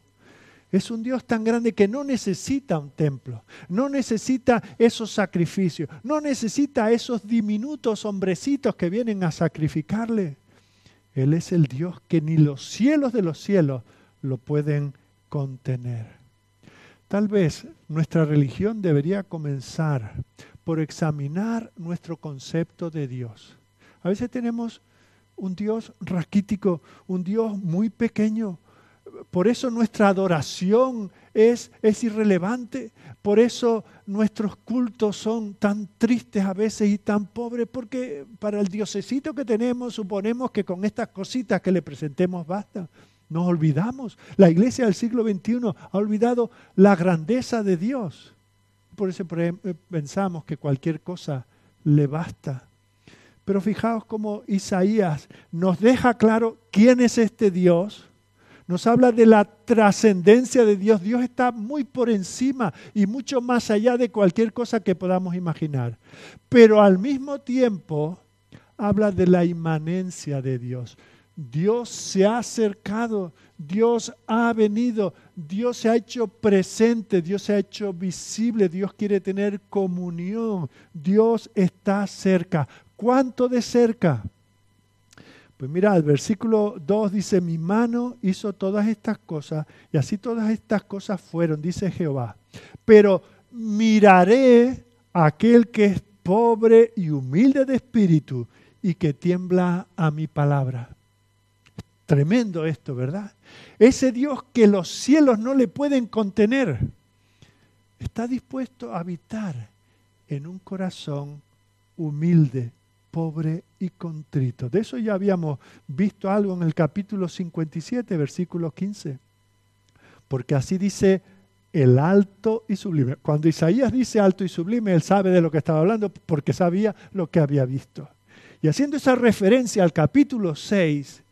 es un Dios tan grande que no necesita un templo, no necesita esos sacrificios, no necesita esos diminutos hombrecitos que vienen a sacrificarle. Él es el Dios que ni los cielos de los cielos lo pueden contener. Tal vez nuestra religión debería comenzar por examinar nuestro concepto de Dios. A veces tenemos un Dios raquítico, un Dios muy pequeño. Por eso nuestra adoración es, es irrelevante. Por eso nuestros cultos son tan tristes a veces y tan pobres, porque para el diosecito que tenemos suponemos que con estas cositas que le presentemos basta. Nos olvidamos. La iglesia del siglo XXI ha olvidado la grandeza de Dios. Por eso pensamos que cualquier cosa le basta. Pero fijaos cómo Isaías nos deja claro quién es este Dios. Nos habla de la trascendencia de Dios. Dios está muy por encima y mucho más allá de cualquier cosa que podamos imaginar. Pero al mismo tiempo habla de la inmanencia de Dios. Dios se ha acercado, Dios ha venido, Dios se ha hecho presente, Dios se ha hecho visible, Dios quiere tener comunión, Dios está cerca. ¿Cuánto de cerca? Pues mira, el versículo 2 dice, mi mano hizo todas estas cosas y así todas estas cosas fueron, dice Jehová. Pero miraré a aquel que es pobre y humilde de espíritu y que tiembla a mi palabra. Tremendo esto, ¿verdad? Ese Dios que los cielos no le pueden contener, está dispuesto a habitar en un corazón humilde pobre y contrito. De eso ya habíamos visto algo en el capítulo 57, versículo 15. Porque así dice el alto y sublime. Cuando Isaías dice alto y sublime, él sabe de lo que estaba hablando porque sabía lo que había visto. Y haciendo esa referencia al capítulo 6,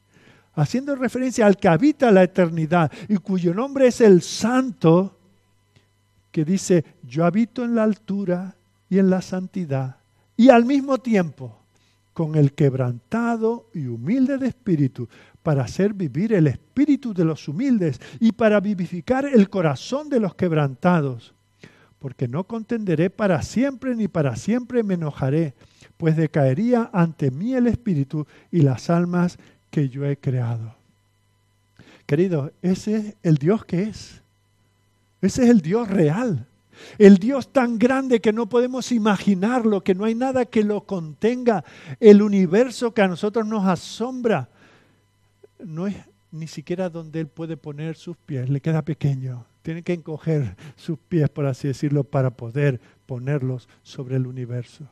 haciendo referencia al que habita la eternidad y cuyo nombre es el santo, que dice, yo habito en la altura y en la santidad. Y al mismo tiempo, con el quebrantado y humilde de espíritu, para hacer vivir el espíritu de los humildes y para vivificar el corazón de los quebrantados. Porque no contenderé para siempre ni para siempre me enojaré, pues decaería ante mí el espíritu y las almas que yo he creado. Querido, ese es el Dios que es. Ese es el Dios real. El Dios tan grande que no podemos imaginarlo, que no hay nada que lo contenga. El universo que a nosotros nos asombra. No es ni siquiera donde Él puede poner sus pies, le queda pequeño. Tiene que encoger sus pies, por así decirlo, para poder ponerlos sobre el universo.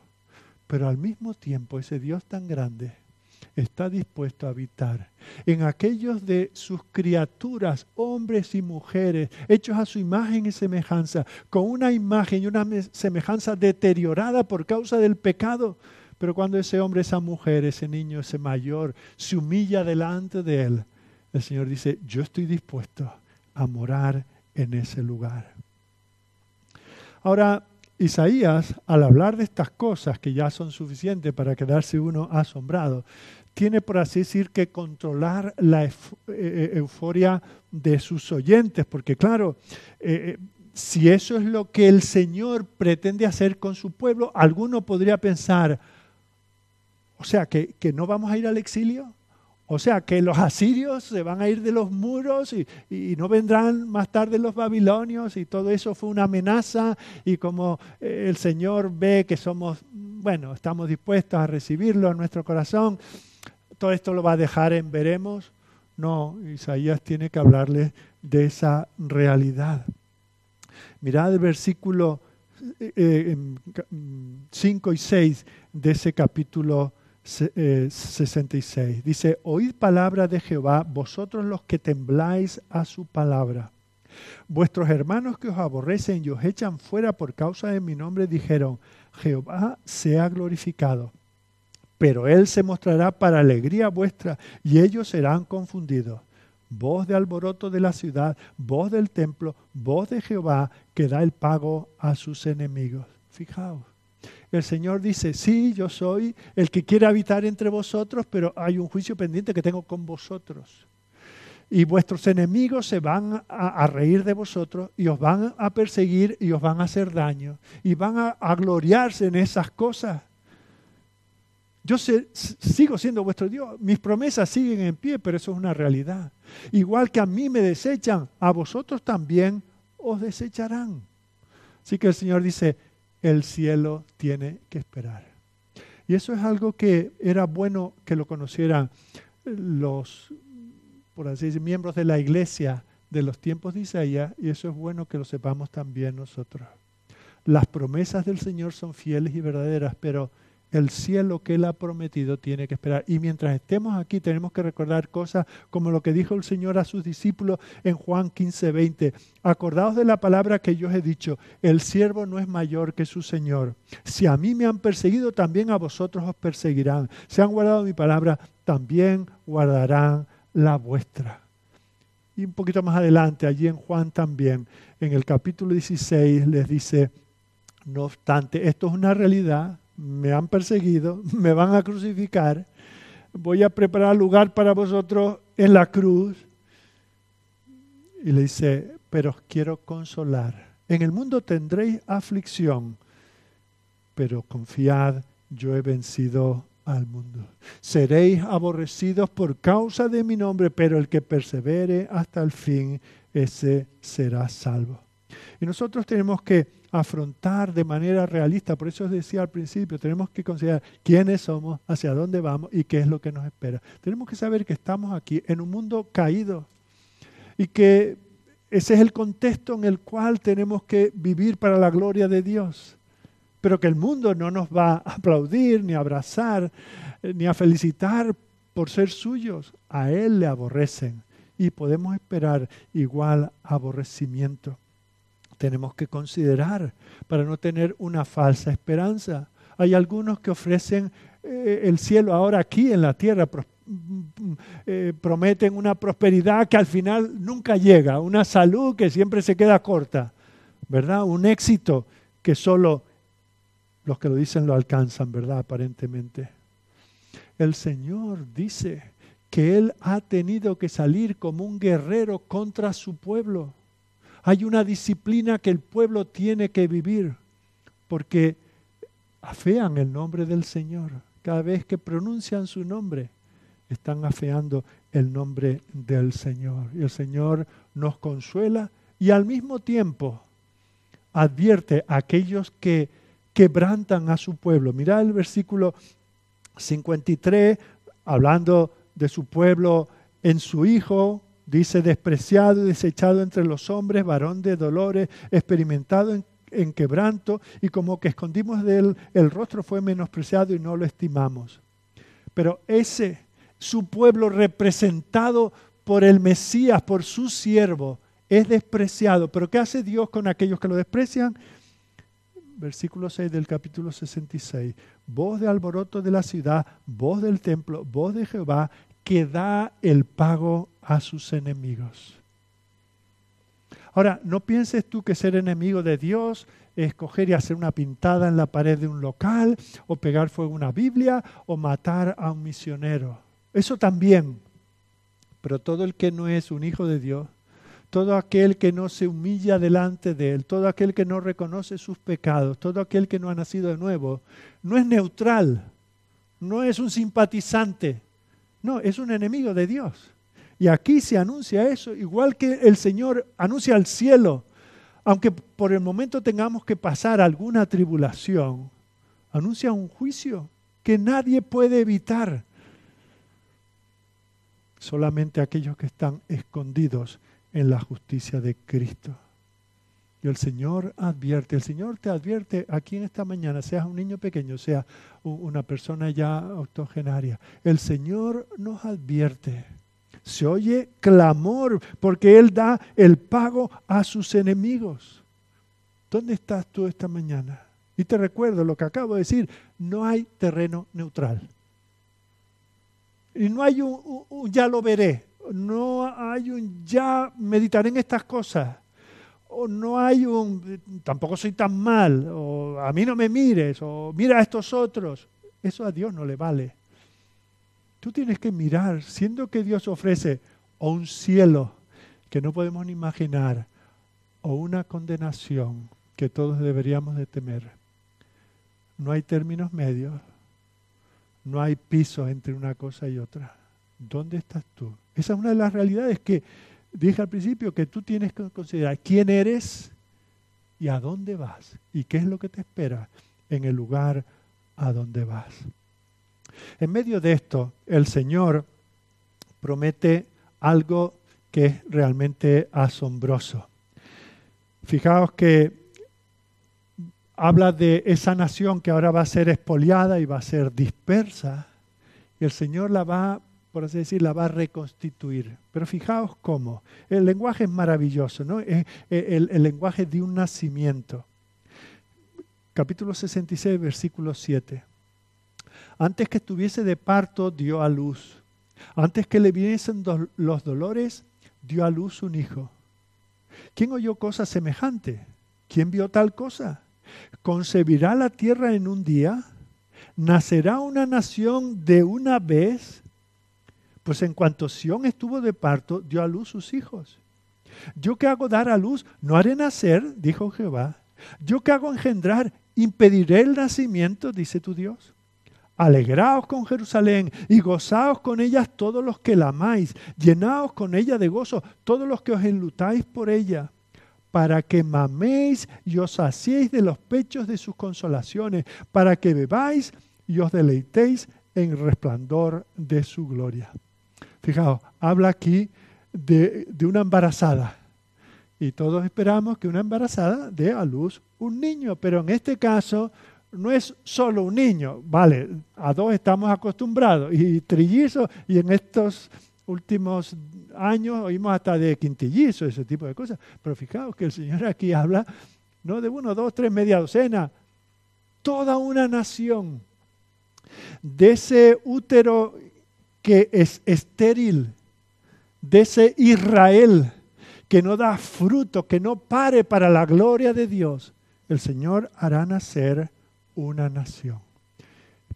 Pero al mismo tiempo ese Dios tan grande está dispuesto a habitar. En aquellos de sus criaturas, hombres y mujeres, hechos a su imagen y semejanza, con una imagen y una semejanza deteriorada por causa del pecado. Pero cuando ese hombre, esa mujer, ese niño, ese mayor, se humilla delante de él, el Señor dice, yo estoy dispuesto a morar en ese lugar. Ahora, Isaías, al hablar de estas cosas que ya son suficientes para quedarse uno asombrado, tiene, por así decir, que controlar la eh, eh, euforia de sus oyentes, porque claro, eh, si eso es lo que el Señor pretende hacer con su pueblo, alguno podría pensar, o sea, que, no vamos a ir al exilio, o sea, que los asirios se van a ir de los muros y, no vendrán más tarde los babilonios y todo eso fue una amenaza y como el Señor ve que somos, bueno, estamos dispuestos a recibirlo en nuestro corazón, todo esto lo va a dejar en veremos. No, Isaías tiene que hablarle de esa realidad. Mirad el versículo 5 eh, y 6 de ese capítulo 66. Eh, Dice, oíd palabra de Jehová, vosotros los que tembláis a su palabra. Vuestros hermanos que os aborrecen y os echan fuera por causa de mi nombre dijeron, Jehová sea glorificado. Pero él se mostrará para alegría vuestra y ellos serán confundidos. Voz de alboroto de la ciudad, voz del templo, voz de Jehová que da el pago a sus enemigos. Fijaos el Señor dice, sí, yo soy el que quiere habitar entre vosotros, pero hay un juicio pendiente que tengo con vosotros. Y vuestros enemigos se van a, reír de vosotros y os van a perseguir y os van a hacer daño. Y van a, gloriarse en esas cosas. Yo sigo siendo vuestro Dios. Mis promesas siguen en pie, pero eso es una realidad. Igual que a mí me desechan, a vosotros también os desecharán. Así que el Señor dice, el cielo tiene que esperar. Y eso es algo que era bueno que lo conocieran los, por así decir, miembros de la iglesia de los tiempos de Isaías, y eso es bueno que lo sepamos también nosotros. Las promesas del Señor son fieles y verdaderas, pero el cielo que Él ha prometido tiene que esperar. Y mientras estemos aquí tenemos que recordar cosas como lo que dijo el Señor a sus discípulos en Juan 15, 20. Acordaos de la palabra que yo os he dicho, el siervo no es mayor que su Señor. Si a mí me han perseguido, también a vosotros os perseguirán. Si han guardado mi palabra, también guardarán la vuestra. Y un poquito más adelante, allí en Juan también, en el capítulo 16, les dice, no obstante, esto es una realidad, me han perseguido, me van a crucificar, voy a preparar lugar para vosotros en la cruz. Y le dice, pero os quiero consolar. En el mundo tendréis aflicción, pero confiad, yo he vencido al mundo. Seréis aborrecidos por causa de mi nombre, pero el que persevere hasta el fin, ese será salvo. Y nosotros tenemos que afrontar de manera realista, por eso os decía al principio, tenemos que considerar quiénes somos, hacia dónde vamos y qué es lo que nos espera. Tenemos que saber que estamos aquí en un mundo caído y que ese es el contexto en el cual tenemos que vivir para la gloria de Dios. Pero que el mundo no nos va a aplaudir, ni a abrazar, eh, ni a felicitar por ser suyos. A Él le aborrecen y podemos esperar igual aborrecimiento tenemos que considerar para no tener una falsa esperanza. Hay algunos que ofrecen eh, el cielo ahora aquí en la tierra, eh, prometen una prosperidad que al final nunca llega, una salud que siempre se queda corta, ¿verdad? Un éxito que solo los que lo dicen lo alcanzan, ¿verdad? Aparentemente. El Señor dice que Él ha tenido que salir como un guerrero contra su pueblo hay una disciplina que el pueblo tiene que vivir porque afean el nombre del Señor. Cada vez que pronuncian su nombre, están afeando el nombre del Señor. Y el Señor nos consuela y al mismo tiempo advierte a aquellos que quebrantan a su pueblo. Mirad el versículo 53, hablando de su pueblo en su Hijo, Dice, despreciado y desechado entre los hombres, varón de dolores, experimentado en, quebranto, y como que escondimos de él el rostro fue menospreciado y no lo estimamos. Pero ese, su pueblo representado por el Mesías, por su siervo, es despreciado. Pero ¿qué hace Dios con aquellos que lo desprecian? Versículo 6 del capítulo 66. Voz de alboroto de la ciudad, voz del templo, voz de Jehová, que da el pago a sus enemigos. Ahora, no pienses tú que ser enemigo de Dios es coger y hacer una pintada en la pared de un local, o pegar fuego a una Biblia, o matar a un misionero. Eso también. Pero todo el que no es un hijo de Dios, todo aquel que no se humilla delante de Él, todo aquel que no reconoce sus pecados, todo aquel que no ha nacido de nuevo, no es neutral, no es un simpatizante, no, es un enemigo de Dios. Y aquí se anuncia eso, igual que el Señor anuncia al cielo, aunque por el momento tengamos que pasar alguna tribulación, anuncia un juicio que nadie puede evitar. Solamente aquellos que están escondidos en la justicia de Cristo. Y el Señor advierte, el Señor te advierte aquí en esta mañana, seas un niño pequeño, sea una persona ya octogenaria. El Señor nos advierte se oye clamor porque Él da el pago a sus enemigos. ¿Dónde estás tú esta mañana? Y te recuerdo lo que acabo de decir, no hay terreno neutral. Y no hay un, ya lo veré, no hay un ya meditaré en estas cosas, o no hay un tampoco soy tan mal, o a mí no me mires, o mira a estos otros. Eso a Dios no le vale. Tú tienes que mirar, siendo que Dios ofrece o un cielo que no podemos ni imaginar, o una condenación que todos deberíamos de temer. No hay términos medios, no hay piso entre una cosa y otra. ¿Dónde estás tú? Esa es una de las realidades que dije al principio, que tú tienes que considerar quién eres y a dónde vas y qué es lo que te espera en el lugar a donde vas. En medio de esto, el Señor promete algo que es realmente asombroso. Fijaos que habla de esa nación que ahora va a ser expoliada y va a ser dispersa, y el Señor la va, por así decir, la va a reconstituir. Pero fijaos cómo. El lenguaje es maravilloso, ¿no? Es el, el lenguaje de un nacimiento. Capítulo 66, versículo 7. Antes que estuviese de parto, dio a luz. Antes que le viniesen los dolores, dio a luz un hijo. ¿Quién oyó cosa semejante? ¿Quién vio tal cosa? ¿Concebirá la tierra en un día? ¿Nacerá una nación de una vez? Pues en cuanto Sión estuvo de parto, dio a luz sus hijos. Yo que hago dar a luz, no haré nacer, dijo Jehová. Yo que hago engendrar, impediré el nacimiento, dice tu Dios. Alegraos con Jerusalén y gozaos con ellas todos los que la amáis, llenaos con ella de gozo todos los que os enlutáis por ella, para que maméis y os saciéis de los pechos de sus consolaciones, para que bebáis y os deleitéis en resplandor de su gloria. Fijaos, habla aquí de, de una embarazada. Y todos esperamos que una embarazada dé a luz un niño, pero en este caso no es solo un niño, vale, a dos estamos acostumbrados, y trillizos, y en estos últimos años oímos hasta de quintillizos, ese tipo de cosas. Pero fijaos que el Señor aquí habla no de uno, dos, tres, media docena, toda una nación, de ese útero que es estéril, de ese Israel que no da fruto, que no pare para la gloria de Dios, el Señor hará nacer una nación.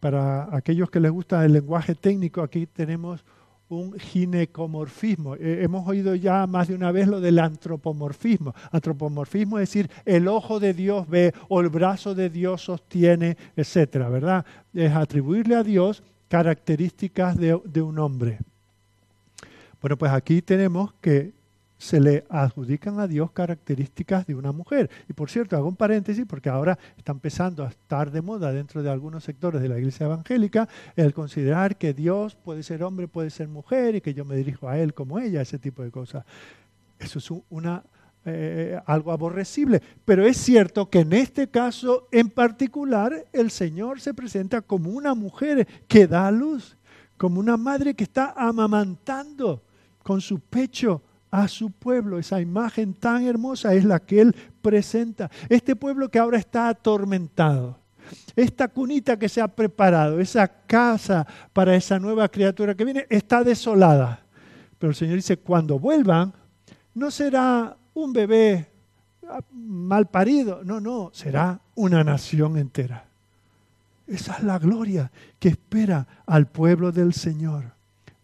Para aquellos que les gusta el lenguaje técnico, aquí tenemos un ginecomorfismo. Eh, hemos oído ya más de una vez lo del antropomorfismo. Antropomorfismo es decir, el ojo de Dios ve o el brazo de Dios sostiene, etcétera, ¿verdad? Es atribuirle a Dios características de, un hombre. Bueno, pues aquí tenemos que se le adjudican a Dios características de una mujer. Y por cierto, hago un paréntesis porque ahora está empezando a estar de moda dentro de algunos sectores de la iglesia evangélica el considerar que Dios puede ser hombre, puede ser mujer y que yo me dirijo a Él como ella, ese tipo de cosas. Eso es una, eh, algo aborrecible. Pero es cierto que en este caso en particular el Señor se presenta como una mujer que da luz. como una madre que está amamantando con su pecho a su pueblo. Esa imagen tan hermosa es la que él presenta. Este pueblo que ahora está atormentado. Esta cunita que se ha preparado, esa casa para esa nueva criatura que viene, está desolada. Pero el Señor dice, cuando vuelvan, no será un bebé mal parido, no, no, será una nación entera. Esa es la gloria que espera al pueblo del Señor.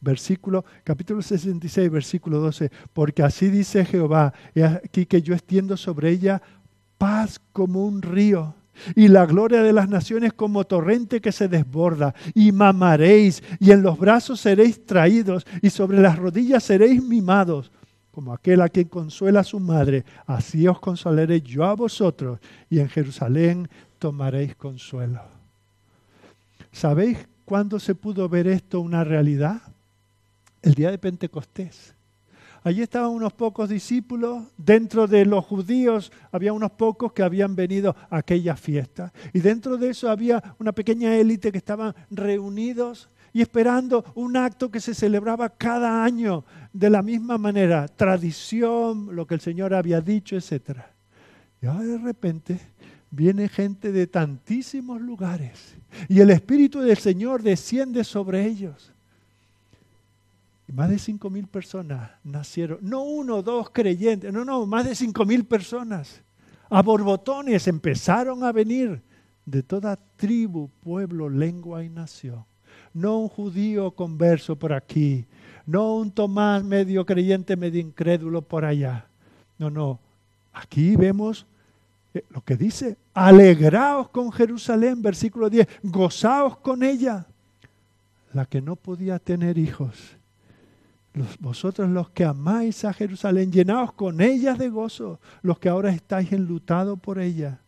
Versículo, capítulo 66, versículo 12. Porque así dice Jehová, y aquí que yo extiendo sobre ella paz como un río y la gloria de las naciones como torrente que se desborda, y mamaréis, y en los brazos seréis traídos, y sobre las rodillas seréis mimados, como aquel a quien consuela a su madre, así os consolaré yo a vosotros, y en Jerusalén tomaréis consuelo. ¿Sabéis cuándo se pudo ver esto una realidad? El día de Pentecostés. Allí estaban unos pocos discípulos, dentro de los judíos había unos pocos que habían venido a aquella fiesta. Y dentro de eso había una pequeña élite que estaban reunidos y esperando un acto que se celebraba cada año de la misma manera, tradición, lo que el Señor había dicho, etc. Y ahora de repente viene gente de tantísimos lugares y el Espíritu del Señor desciende sobre ellos. Más de cinco mil personas nacieron, no uno dos creyentes, no, no, más de cinco mil personas. A borbotones empezaron a venir de toda tribu, pueblo, lengua y nación. No un judío converso por aquí, no un Tomás medio creyente, medio incrédulo por allá. No, no. Aquí vemos eh, lo que dice, alegraos con Jerusalén, versículo 10, gozaos con ella, la que no podía tener hijos vosotros los que amáis a Jerusalén, llenaos con ellas de gozo, los que ahora estáis enlutados por ella.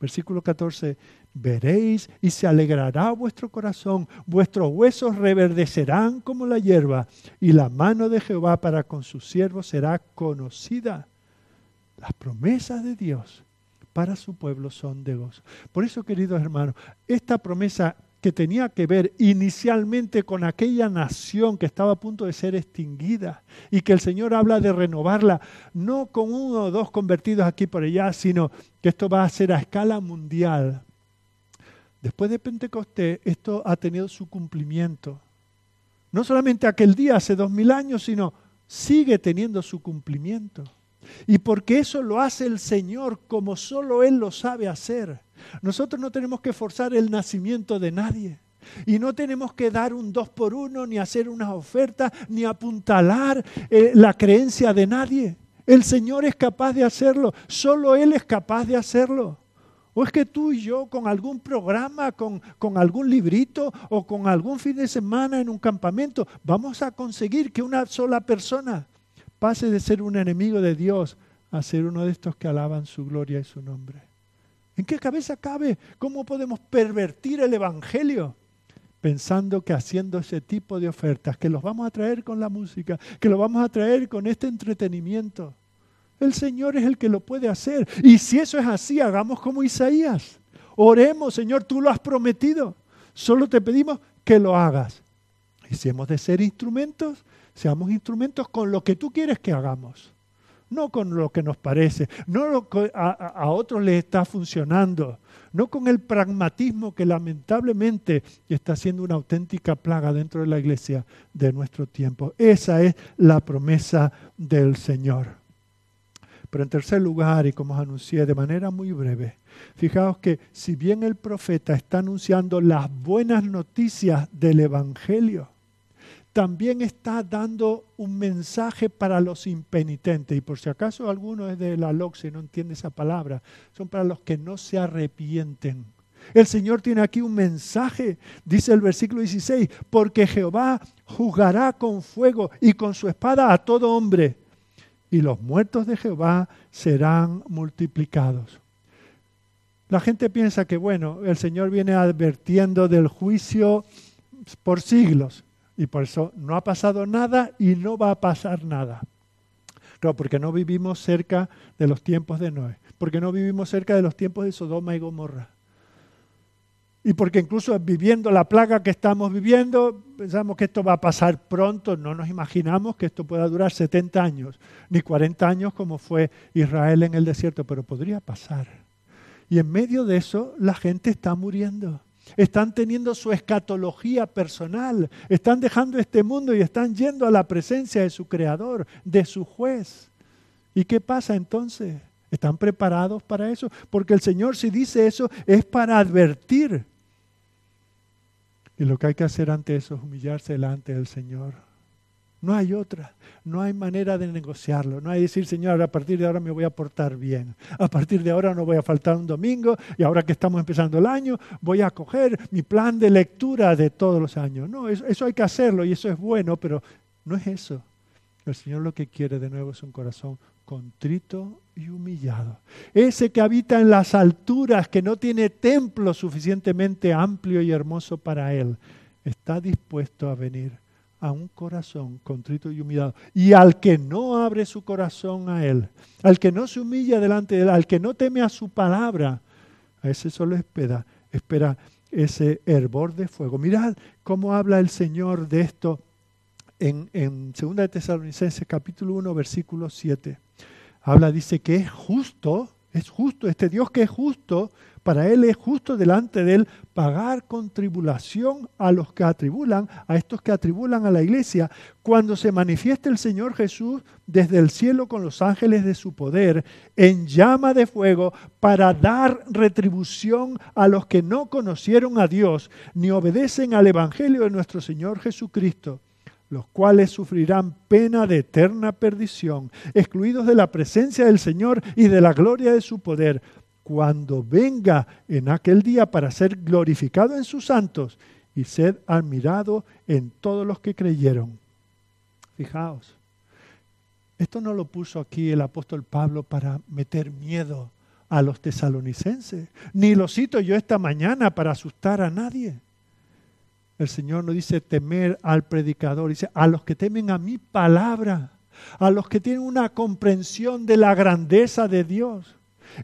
Versículo 14, veréis y se alegrará vuestro corazón, vuestros huesos reverdecerán como la hierba, y la mano de Jehová para con sus siervos será conocida. Las promesas de Dios para su pueblo son de gozo. Por eso, queridos hermanos, esta promesa que tenía que ver inicialmente con aquella nación que estaba a punto de ser extinguida y que el Señor habla de renovarla, no con uno o dos convertidos aquí por allá, sino que esto va a ser a escala mundial. Después de Pentecostés, esto ha tenido su cumplimiento. No solamente aquel día, hace dos mil años, sino sigue teniendo su cumplimiento. Y porque eso lo hace el Señor como solo Él lo sabe hacer. Nosotros no tenemos que forzar el nacimiento de nadie. Y no tenemos que dar un dos por uno, ni hacer una oferta, ni apuntalar eh, la creencia de nadie. El Señor es capaz de hacerlo, solo Él es capaz de hacerlo. ¿O es que tú y yo con algún programa, con, con, algún librito o con algún fin de semana en un campamento, vamos a conseguir que una sola persona pase de ser un enemigo de Dios a ser uno de estos que alaban su gloria y su nombre? ¿En qué cabeza cabe? ¿Cómo podemos pervertir el Evangelio? Pensando que haciendo ese tipo de ofertas, que los vamos a traer con la música, que los vamos a traer con este entretenimiento. El Señor es el que lo puede hacer. Y si eso es así, hagamos como Isaías. Oremos, Señor, tú lo has prometido. Solo te pedimos que lo hagas. Y si hemos de ser instrumentos, seamos instrumentos con lo que tú quieres que hagamos no con lo que nos parece, no lo que a, otros les está funcionando, no con el pragmatismo que lamentablemente está siendo una auténtica plaga dentro de la iglesia de nuestro tiempo. Esa es la promesa del Señor. Pero en tercer lugar, y como os anuncié de manera muy breve, fijaos que si bien el profeta está anunciando las buenas noticias del Evangelio, también está dando un mensaje para los impenitentes. Y por si acaso alguno es de la LOX y no entiende esa palabra, son para los que no se arrepienten. El Señor tiene aquí un mensaje, dice el versículo 16, porque Jehová juzgará con fuego y con su espada a todo hombre, y los muertos de Jehová serán multiplicados. La gente piensa que, bueno, el Señor viene advirtiendo del juicio por siglos. Y por eso no ha pasado nada y no va a pasar nada. Claro, porque no vivimos cerca de los tiempos de Noé, porque no vivimos cerca de los tiempos de Sodoma y Gomorra. Y porque incluso viviendo la plaga que estamos viviendo, pensamos que esto va a pasar pronto, no nos imaginamos que esto pueda durar 70 años, ni 40 años como fue Israel en el desierto, pero podría pasar. Y en medio de eso la gente está muriendo. Están teniendo su escatología personal, están dejando este mundo y están yendo a la presencia de su creador, de su juez. ¿Y qué pasa entonces? ¿Están preparados para eso? Porque el Señor si dice eso es para advertir. Y lo que hay que hacer ante eso es humillarse delante del Señor. No hay otra, no hay manera de negociarlo, no hay decir, Señor, a partir de ahora me voy a portar bien, a partir de ahora no voy a faltar un domingo y ahora que estamos empezando el año voy a coger mi plan de lectura de todos los años. No, eso, eso hay que hacerlo y eso es bueno, pero no es eso. El Señor lo que quiere de nuevo es un corazón contrito y humillado. Ese que habita en las alturas, que no tiene templo suficientemente amplio y hermoso para él, está dispuesto a venir a un corazón contrito y humillado. Y al que no abre su corazón a él, al que no se humilla delante de él, al que no teme a su palabra, a ese solo espera, espera ese hervor de fuego. Mirad cómo habla el Señor de esto en, en 2 de Tesalonicenses capítulo 1, versículo 7 habla, dice que es justo, es justo, este Dios que es justo, para Él es justo delante de Él pagar con tribulación a los que atribulan, a estos que atribulan a la iglesia, cuando se manifieste el Señor Jesús desde el cielo con los ángeles de su poder, en llama de fuego, para dar retribución a los que no conocieron a Dios ni obedecen al Evangelio de nuestro Señor Jesucristo los cuales sufrirán pena de eterna perdición, excluidos de la presencia del Señor y de la gloria de su poder, cuando venga en aquel día para ser glorificado en sus santos y ser admirado en todos los que creyeron. Fijaos, esto no lo puso aquí el apóstol Pablo para meter miedo a los tesalonicenses, ni lo cito yo esta mañana para asustar a nadie. El Señor no dice temer al predicador, dice a los que temen a mi palabra, a los que tienen una comprensión de la grandeza de Dios.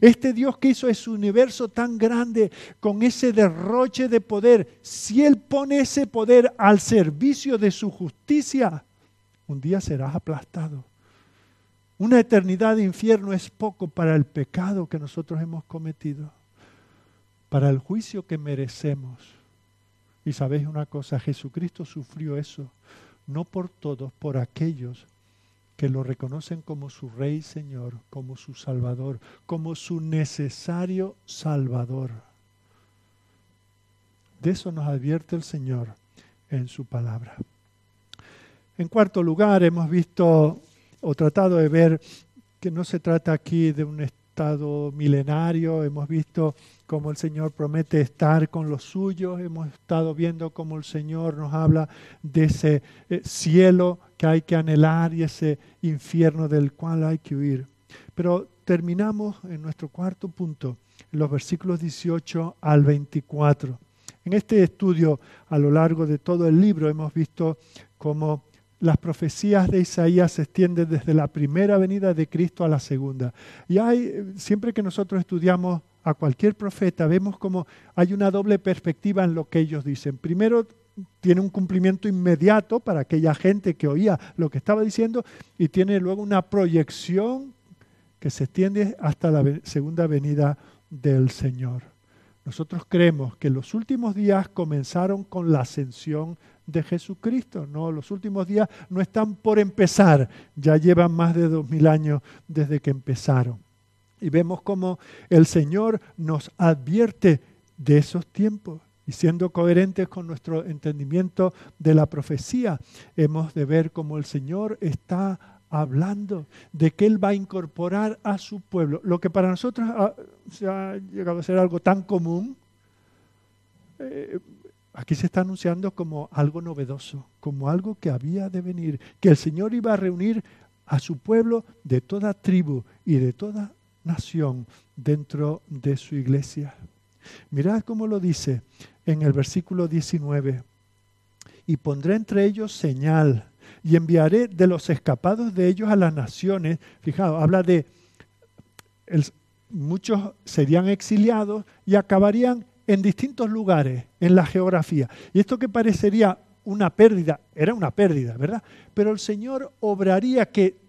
Este Dios que hizo ese universo tan grande con ese derroche de poder, si Él pone ese poder al servicio de su justicia, un día serás aplastado. Una eternidad de infierno es poco para el pecado que nosotros hemos cometido, para el juicio que merecemos. Y sabéis una cosa, Jesucristo sufrió eso, no por todos, por aquellos que lo reconocen como su Rey Señor, como su Salvador, como su necesario Salvador. De eso nos advierte el Señor en su palabra. En cuarto lugar, hemos visto o tratado de ver que no se trata aquí de un estado milenario, hemos visto como el Señor promete estar con los suyos. Hemos estado viendo cómo el Señor nos habla de ese eh, cielo que hay que anhelar y ese infierno del cual hay que huir. Pero terminamos en nuestro cuarto punto, en los versículos 18 al 24. En este estudio, a lo largo de todo el libro, hemos visto cómo las profecías de Isaías se extienden desde la primera venida de Cristo a la segunda. Y hay, siempre que nosotros estudiamos a cualquier profeta, vemos como hay una doble perspectiva en lo que ellos dicen. Primero, tiene un cumplimiento inmediato para aquella gente que oía lo que estaba diciendo y tiene luego una proyección que se extiende hasta la segunda venida del Señor. Nosotros creemos que los últimos días comenzaron con la ascensión de Jesucristo. No, los últimos días no están por empezar, ya llevan más de dos mil años desde que empezaron. Y vemos cómo el Señor nos advierte de esos tiempos. Y siendo coherentes con nuestro entendimiento de la profecía, hemos de ver cómo el Señor está hablando de que Él va a incorporar a su pueblo. Lo que para nosotros ha, se ha llegado a ser algo tan común, eh, aquí se está anunciando como algo novedoso, como algo que había de venir, que el Señor iba a reunir a su pueblo de toda tribu y de toda nación dentro de su iglesia. Mirad cómo lo dice en el versículo 19. Y pondré entre ellos señal y enviaré de los escapados de ellos a las naciones. Fijaos, habla de muchos serían exiliados y acabarían en distintos lugares en la geografía. Y esto que parecería una pérdida, era una pérdida, ¿verdad? Pero el Señor obraría que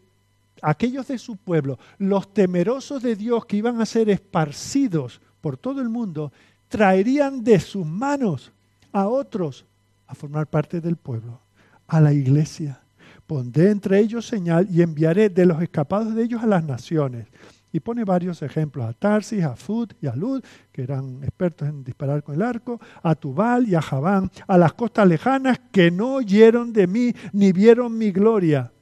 aquellos de su pueblo, los temerosos de Dios que iban a ser esparcidos por todo el mundo, traerían de sus manos a otros a formar parte del pueblo, a la iglesia. Pondré entre ellos señal y enviaré de los escapados de ellos a las naciones. Y pone varios ejemplos, a Tarsis, a Fud y a Lud, que eran expertos en disparar con el arco, a Tubal y a Javán, a las costas lejanas que no oyeron de mí ni vieron mi gloria,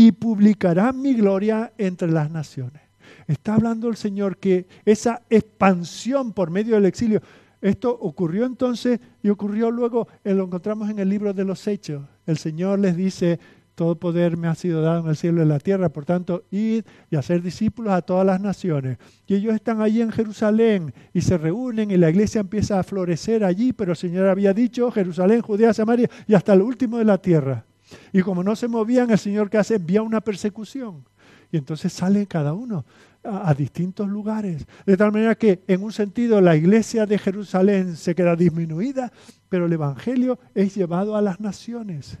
y publicarán mi gloria entre las naciones. Está hablando el Señor que esa expansión por medio del exilio, esto ocurrió entonces y ocurrió luego, eh, lo encontramos en el libro de los Hechos. El Señor les dice, todo poder me ha sido dado en el cielo y en la tierra, por tanto, id y hacer discípulos a todas las naciones. Y ellos están allí en Jerusalén y se reúnen y la iglesia empieza a florecer allí, pero el Señor había dicho, Jerusalén, Judea, Samaria y hasta el último de la tierra. Y como no se movían, el Señor que hace envía una persecución. Y entonces salen cada uno a, a, distintos lugares. De tal manera que en un sentido la iglesia de Jerusalén se queda disminuida, pero el Evangelio es llevado a las naciones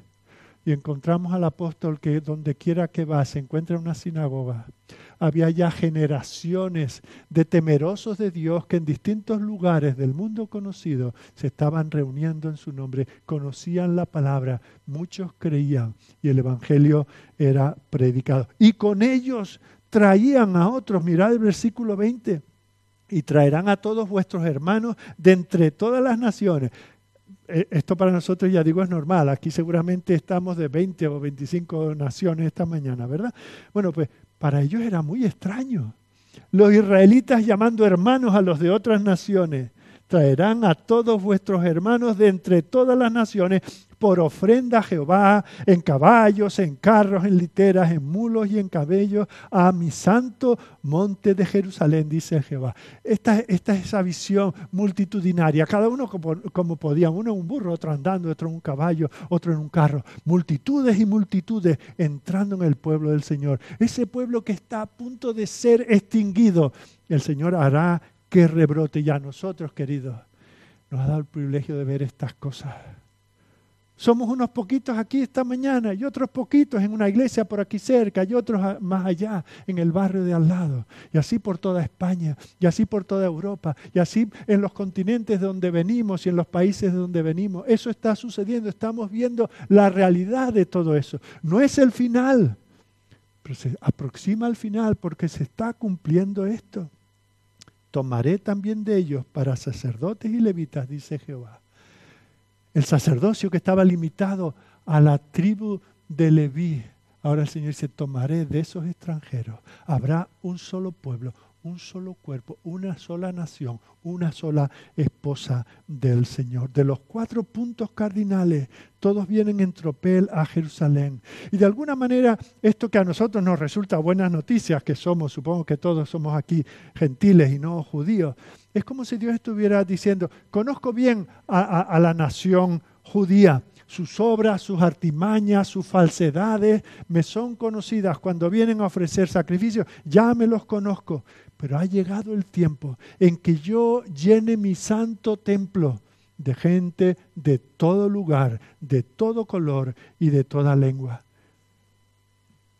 y encontramos al apóstol que donde quiera que va se encuentra en una sinagoga. Había ya generaciones de temerosos de Dios que en distintos lugares del mundo conocido se estaban reuniendo en su nombre, conocían la palabra, muchos creían y el Evangelio era predicado. Y con ellos traían a otros, mirad el versículo 20, y traerán a todos vuestros hermanos de entre todas las naciones esto para nosotros, ya digo, es normal. Aquí seguramente estamos de 20 o 25 naciones esta mañana, ¿verdad? Bueno, pues para ellos era muy extraño. Los israelitas llamando hermanos a los de otras naciones. Traerán a todos vuestros hermanos de entre todas las naciones por ofrenda a Jehová, en caballos, en carros, en literas, en mulos y en cabellos, a mi santo monte de Jerusalén, dice Jehová. Esta, esta es esa visión multitudinaria, cada uno como, como podía, uno en un burro, otro andando, otro en un caballo, otro en un carro. Multitudes y multitudes entrando en el pueblo del Señor. Ese pueblo que está a punto de ser extinguido, el Señor hará que rebrote. ya nosotros, queridos, nos ha dado el privilegio de ver estas cosas. Somos unos poquitos aquí esta mañana y otros poquitos en una iglesia por aquí cerca y otros más allá en el barrio de al lado. Y así por toda España y así por toda Europa y así en los continentes de donde venimos y en los países de donde venimos. Eso está sucediendo, estamos viendo la realidad de todo eso. No es el final, pero se aproxima al final porque se está cumpliendo esto. Tomaré también de ellos para sacerdotes y levitas, dice Jehová el sacerdocio que estaba limitado a la tribu de Leví. Ahora el Señor dice, tomaré de esos extranjeros. Habrá un solo pueblo, un solo cuerpo, una sola nación, una sola esposa del Señor. De los cuatro puntos cardinales, todos vienen en tropel a Jerusalén. Y de alguna manera, esto que a nosotros nos resulta buenas noticias, que somos, supongo que todos somos aquí gentiles y no judíos, es como si Dios estuviera diciendo, conozco bien a, la nación judía, sus obras, sus artimañas, sus falsedades me son conocidas. Cuando vienen a ofrecer sacrificios, ya me los conozco. Pero ha llegado el tiempo en que yo llene mi santo templo de gente de todo lugar, de todo color y de toda lengua.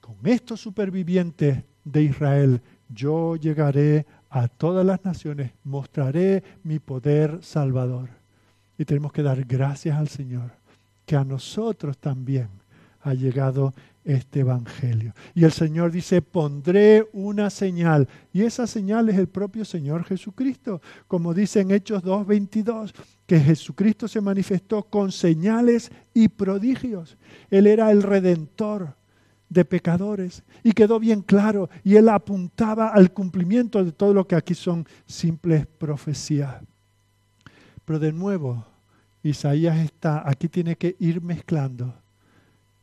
Con estos supervivientes de Israel, yo llegaré a todas las naciones, mostraré mi poder salvador. Y tenemos que dar gracias al Señor, que a nosotros también ha llegado este Evangelio. Y el Señor dice, pondré una señal. Y esa señal es el propio Señor Jesucristo. Como dice en Hechos 2.22, que Jesucristo se manifestó con señales y prodigios. Él era el redentor de pecadores y quedó bien claro y él apuntaba al cumplimiento de todo lo que aquí son simples profecías. Pero de nuevo, Isaías está, aquí tiene que ir mezclando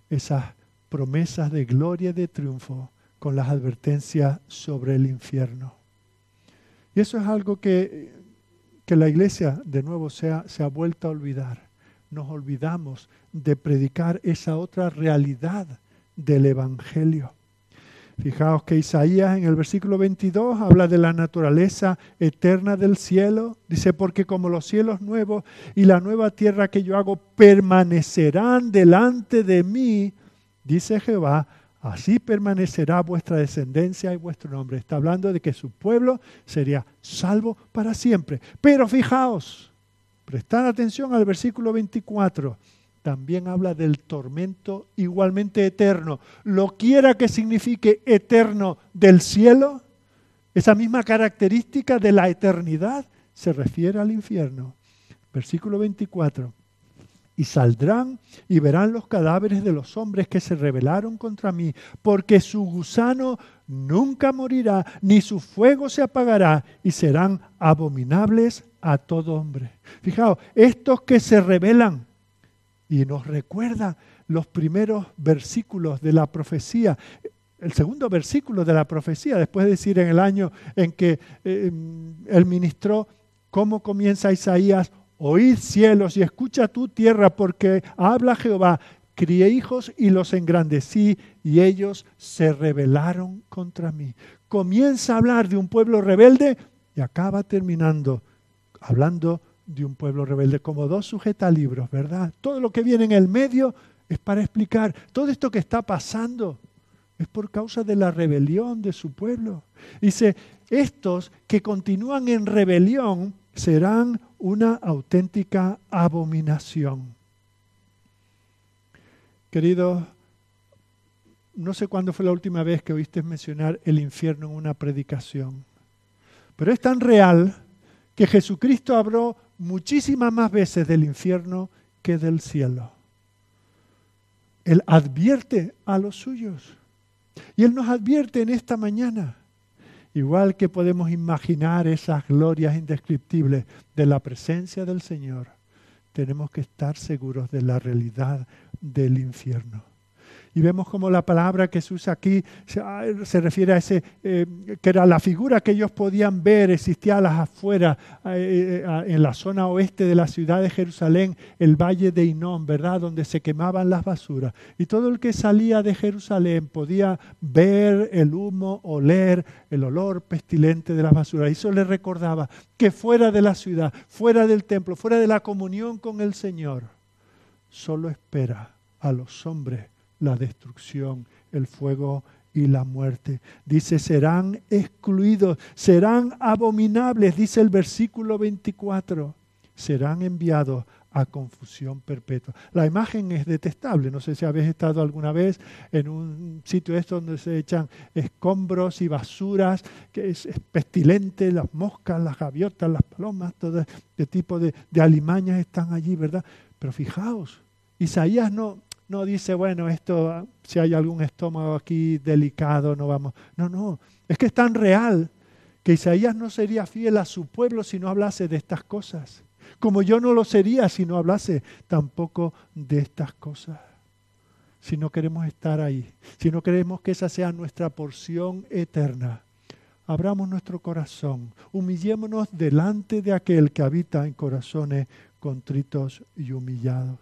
esas promesas de gloria y de triunfo con las advertencias sobre el infierno. Y eso es algo que, que la iglesia de nuevo se se ha vuelto a olvidar. Nos olvidamos de predicar esa otra realidad del Evangelio. Fijaos que Isaías en el versículo 22 habla de la naturaleza eterna del cielo. Dice, porque como los cielos nuevos y la nueva tierra que yo hago permanecerán delante de mí, dice Jehová, así permanecerá vuestra descendencia y vuestro nombre. Está hablando de que su pueblo sería salvo para siempre. Pero fijaos, prestad atención al versículo 24 también habla del tormento igualmente eterno. Lo quiera que signifique eterno del cielo, esa misma característica de la eternidad se refiere al infierno. Versículo 24. Y saldrán y verán los cadáveres de los hombres que se rebelaron contra mí, porque su gusano nunca morirá, ni su fuego se apagará, y serán abominables a todo hombre. Fijaos, estos que se rebelan, y nos recuerda los primeros versículos de la profecía. El segundo versículo de la profecía, después de decir en el año en que eh, él ministró, cómo comienza Isaías, oíd cielos y escucha tu tierra, porque habla Jehová, crié hijos y los engrandecí, y ellos se rebelaron contra mí. Comienza a hablar de un pueblo rebelde y acaba terminando hablando de un pueblo rebelde, como dos sujetalibros, ¿verdad? Todo lo que viene en el medio es para explicar todo esto que está pasando. Es por causa de la rebelión de su pueblo. Dice, estos que continúan en rebelión serán una auténtica abominación. Queridos, no sé cuándo fue la última vez que oíste mencionar el infierno en una predicación, pero es tan real que Jesucristo habló muchísimas más veces del infierno que del cielo. Él advierte a los suyos. Y Él nos advierte en esta mañana. Igual que podemos imaginar esas glorias indescriptibles de la presencia del Señor, tenemos que estar seguros de la realidad del infierno. Y vemos como la palabra que se usa aquí se, ah, refiere a ese, eh, que era la figura que ellos podían ver, existía a las afueras, eh, eh, en la zona oeste de la ciudad de Jerusalén, el valle de Inón, ¿verdad? Donde se quemaban las basuras. Y todo el que salía de Jerusalén podía ver el humo, oler el olor pestilente de las basuras. Y eso le recordaba que fuera de la ciudad, fuera del templo, fuera de la comunión con el Señor, solo espera a los hombres la destrucción, el fuego y la muerte. Dice, serán excluidos, serán abominables, dice el versículo 24, serán enviados a confusión perpetua. La imagen es detestable. No sé si habéis estado alguna vez en un sitio esto donde se echan escombros y basuras, que es, pestilente, las moscas, las gaviotas, las palomas, todo este tipo de, de alimañas están allí, ¿verdad? Pero fijaos, Isaías no, no dice, bueno, esto, si hay algún estómago aquí delicado, no vamos. No, no, es que es tan real que Isaías no sería fiel a su pueblo si no hablase de estas cosas. Como yo no lo sería si no hablase tampoco de estas cosas. Si no queremos estar ahí, si no queremos que esa sea nuestra porción eterna, abramos nuestro corazón, humillémonos delante de aquel que habita en corazones contritos y humillados.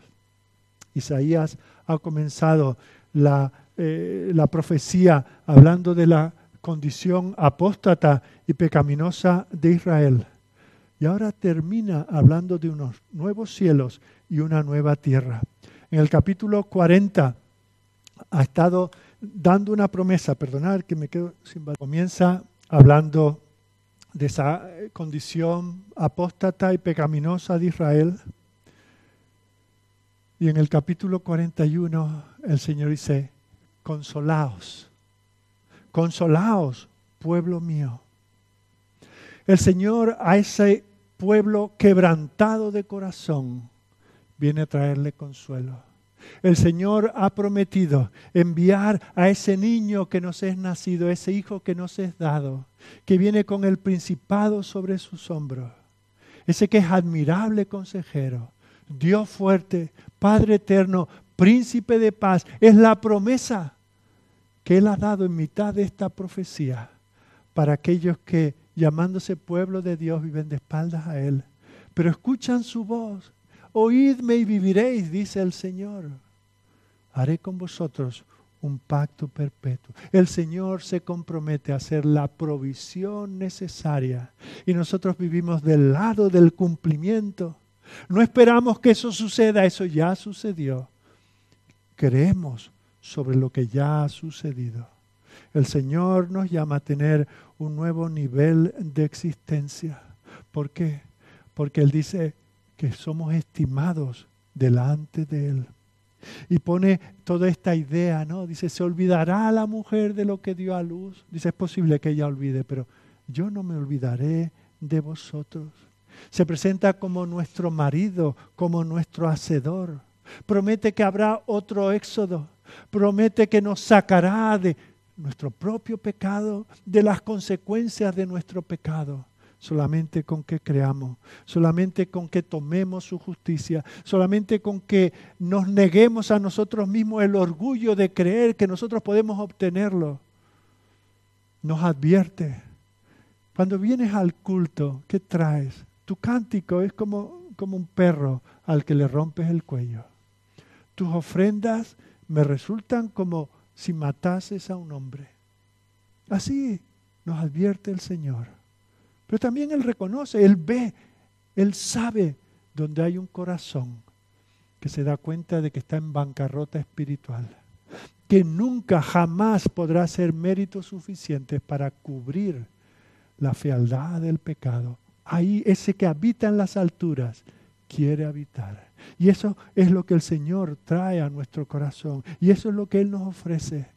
Isaías ha comenzado la, eh, la profecía hablando de la condición apóstata y pecaminosa de Israel. Y ahora termina hablando de unos nuevos cielos y una nueva tierra. En el capítulo 40 ha estado dando una promesa, perdonar que me quedo sin comienza hablando de esa condición apóstata y pecaminosa de Israel, y en el capítulo 41 el Señor dice, consolaos, consolaos, pueblo mío. El Señor a ese pueblo quebrantado de corazón viene a traerle consuelo. El Señor ha prometido enviar a ese niño que nos es nacido, ese hijo que nos es dado, que viene con el principado sobre sus hombros, ese que es admirable consejero, Dios fuerte, Padre eterno, príncipe de paz. Es la promesa que Él ha dado en mitad de esta profecía para aquellos que, llamándose pueblo de Dios, viven de espaldas a Él. Pero escuchan su voz. Oídme y viviréis, dice el Señor. Haré con vosotros un pacto perpetuo. El Señor se compromete a hacer la provisión necesaria y nosotros vivimos del lado del cumplimiento. No esperamos que eso suceda, eso ya sucedió. Creemos sobre lo que ya ha sucedido. El Señor nos llama a tener un nuevo nivel de existencia. ¿Por qué? Porque Él dice que somos estimados delante de Él. Y pone toda esta idea, ¿no? Dice, se olvidará la mujer de lo que dio a luz. Dice, es posible que ella olvide, pero yo no me olvidaré de vosotros. Se presenta como nuestro marido, como nuestro hacedor. Promete que habrá otro éxodo. Promete que nos sacará de nuestro propio pecado, de las consecuencias de nuestro pecado solamente con que creamos, solamente con que tomemos su justicia, solamente con que nos neguemos a nosotros mismos el orgullo de creer que nosotros podemos obtenerlo. Nos advierte, cuando vienes al culto, ¿qué traes? Tu cántico es como, como un perro al que le rompes el cuello. Tus ofrendas me resultan como si matases a un hombre. Así nos advierte el Señor. Pero también Él reconoce, Él ve, Él sabe donde hay un corazón que se da cuenta de que está en bancarrota espiritual, que nunca, jamás podrá ser méritos suficientes para cubrir la fealdad del pecado. Ahí ese que habita en las alturas quiere habitar. Y eso es lo que el Señor trae a nuestro corazón. Y eso es lo que Él nos ofrece.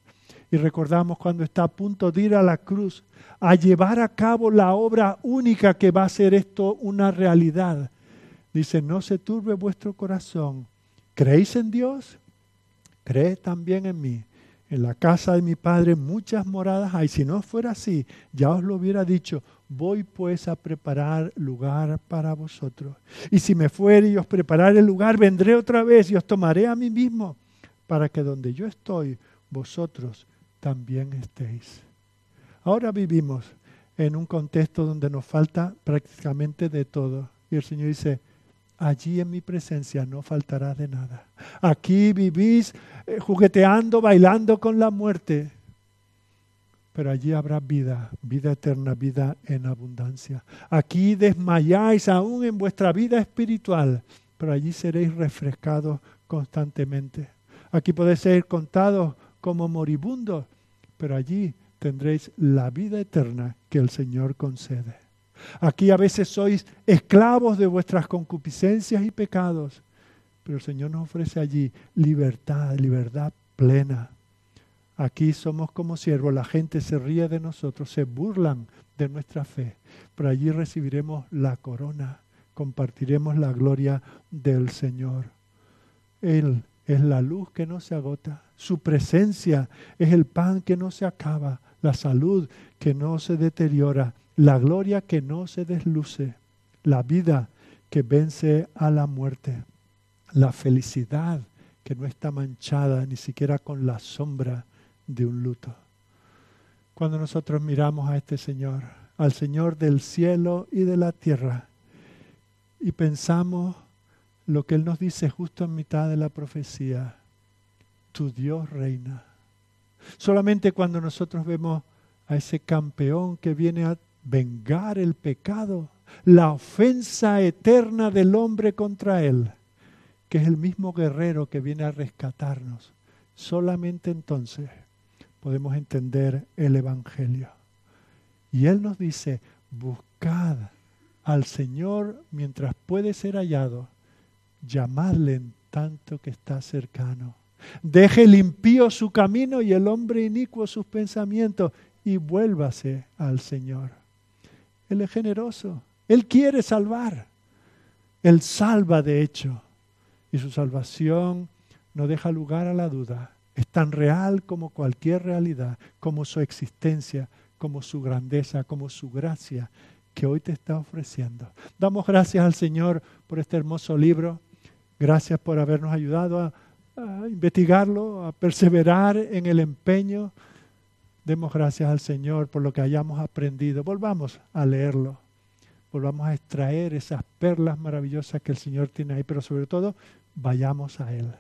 Y recordamos cuando está a punto de ir a la cruz a llevar a cabo la obra única que va a hacer esto una realidad. Dice, no se turbe vuestro corazón. ¿Creéis en Dios? Creed también en mí. En la casa de mi Padre muchas moradas hay. Si no fuera así, ya os lo hubiera dicho. Voy pues a preparar lugar para vosotros. Y si me fuere y os prepararé el lugar, vendré otra vez y os tomaré a mí mismo, para que donde yo estoy, vosotros también estéis. Ahora vivimos en un contexto donde nos falta prácticamente de todo. Y el Señor dice, allí en mi presencia no faltará de nada. Aquí vivís eh, jugueteando, bailando con la muerte. Pero allí habrá vida, vida eterna, vida en abundancia. Aquí desmayáis aún en vuestra vida espiritual, pero allí seréis refrescados constantemente. Aquí podéis ser contados como moribundos, pero allí tendréis la vida eterna que el Señor concede. Aquí a veces sois esclavos de vuestras concupiscencias y pecados, pero el Señor nos ofrece allí libertad, libertad plena. Aquí somos como siervos, la gente se ríe de nosotros, se burlan de nuestra fe, pero allí recibiremos la corona, compartiremos la gloria del Señor. Él es la luz que no se agota, su presencia es el pan que no se acaba, la salud que no se deteriora, la gloria que no se desluce, la vida que vence a la muerte, la felicidad que no está manchada ni siquiera con la sombra de un luto. Cuando nosotros miramos a este Señor, al Señor del cielo y de la tierra, y pensamos lo que Él nos dice justo en mitad de la profecía, tu Dios reina. Solamente cuando nosotros vemos a ese campeón que viene a vengar el pecado, la ofensa eterna del hombre contra él, que es el mismo guerrero que viene a rescatarnos, solamente entonces podemos entender el Evangelio. Y Él nos dice, buscad al Señor mientras puede ser hallado, llamadle en tanto que está cercano. Deje el impío su camino y el hombre inicuo sus pensamientos y vuélvase al Señor. Él es generoso. Él quiere salvar. Él salva de hecho. Y su salvación no deja lugar a la duda. Es tan real como cualquier realidad, como su existencia, como su grandeza, como su gracia que hoy te está ofreciendo. Damos gracias al Señor por este hermoso libro. Gracias por habernos ayudado a a investigarlo, a perseverar en el empeño. Demos gracias al Señor por lo que hayamos aprendido. Volvamos a leerlo. Volvamos a extraer esas perlas maravillosas que el Señor tiene ahí, pero sobre todo vayamos a Él.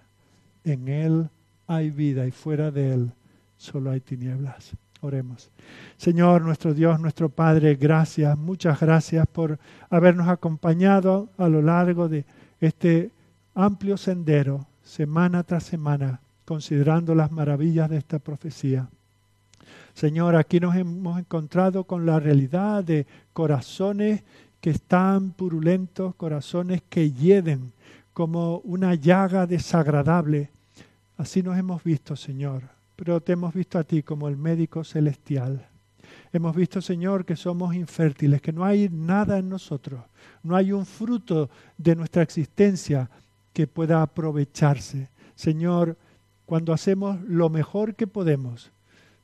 En Él hay vida y fuera de Él solo hay tinieblas. Oremos. Señor, nuestro Dios, nuestro Padre, gracias, muchas gracias por habernos acompañado a lo largo de este amplio sendero, semana tras semana, considerando las maravillas de esta profecía. Señor, aquí nos hemos encontrado con la realidad de corazones que están purulentos, corazones que hieden como una llaga desagradable. Así nos hemos visto, Señor, pero te hemos visto a ti como el médico celestial. Hemos visto, Señor, que somos infértiles, que no hay nada en nosotros, no hay un fruto de nuestra existencia que pueda aprovecharse. Señor, cuando hacemos lo mejor que podemos,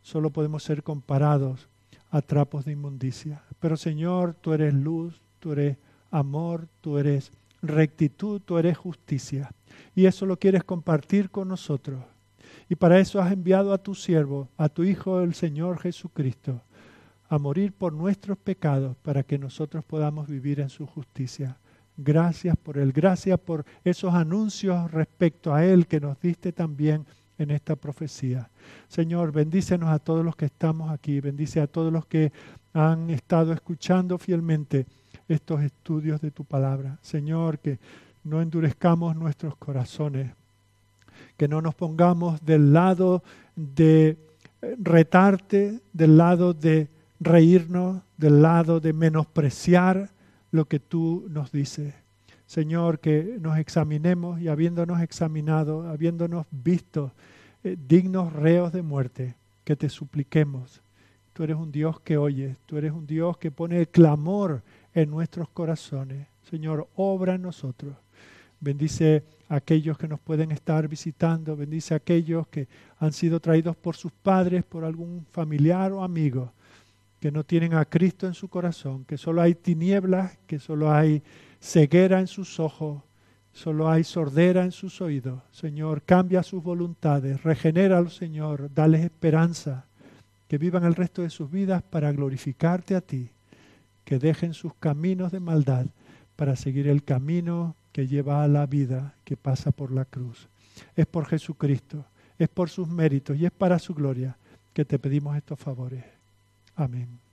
solo podemos ser comparados a trapos de inmundicia. Pero Señor, tú eres luz, tú eres amor, tú eres rectitud, tú eres justicia. Y eso lo quieres compartir con nosotros. Y para eso has enviado a tu siervo, a tu Hijo el Señor Jesucristo, a morir por nuestros pecados para que nosotros podamos vivir en su justicia. Gracias por Él, gracias por esos anuncios respecto a Él que nos diste también en esta profecía. Señor, bendícenos a todos los que estamos aquí, bendice a todos los que han estado escuchando fielmente estos estudios de tu palabra. Señor, que no endurezcamos nuestros corazones, que no nos pongamos del lado de retarte, del lado de reírnos, del lado de menospreciar lo que tú nos dices. Señor, que nos examinemos y habiéndonos examinado, habiéndonos visto eh, dignos reos de muerte, que te supliquemos. Tú eres un Dios que oye, tú eres un Dios que pone el clamor en nuestros corazones. Señor, obra en nosotros. Bendice a aquellos que nos pueden estar visitando, bendice a aquellos que han sido traídos por sus padres, por algún familiar o amigo, que no tienen a Cristo en su corazón, que solo hay tinieblas, que solo hay ceguera en sus ojos, solo hay sordera en sus oídos. Señor, cambia sus voluntades, regenera Señor, dales esperanza, que vivan el resto de sus vidas para glorificarte a ti, que dejen sus caminos de maldad para seguir el camino que lleva a la vida, que pasa por la cruz. Es por Jesucristo, es por sus méritos y es para su gloria que te pedimos estos favores. Amén.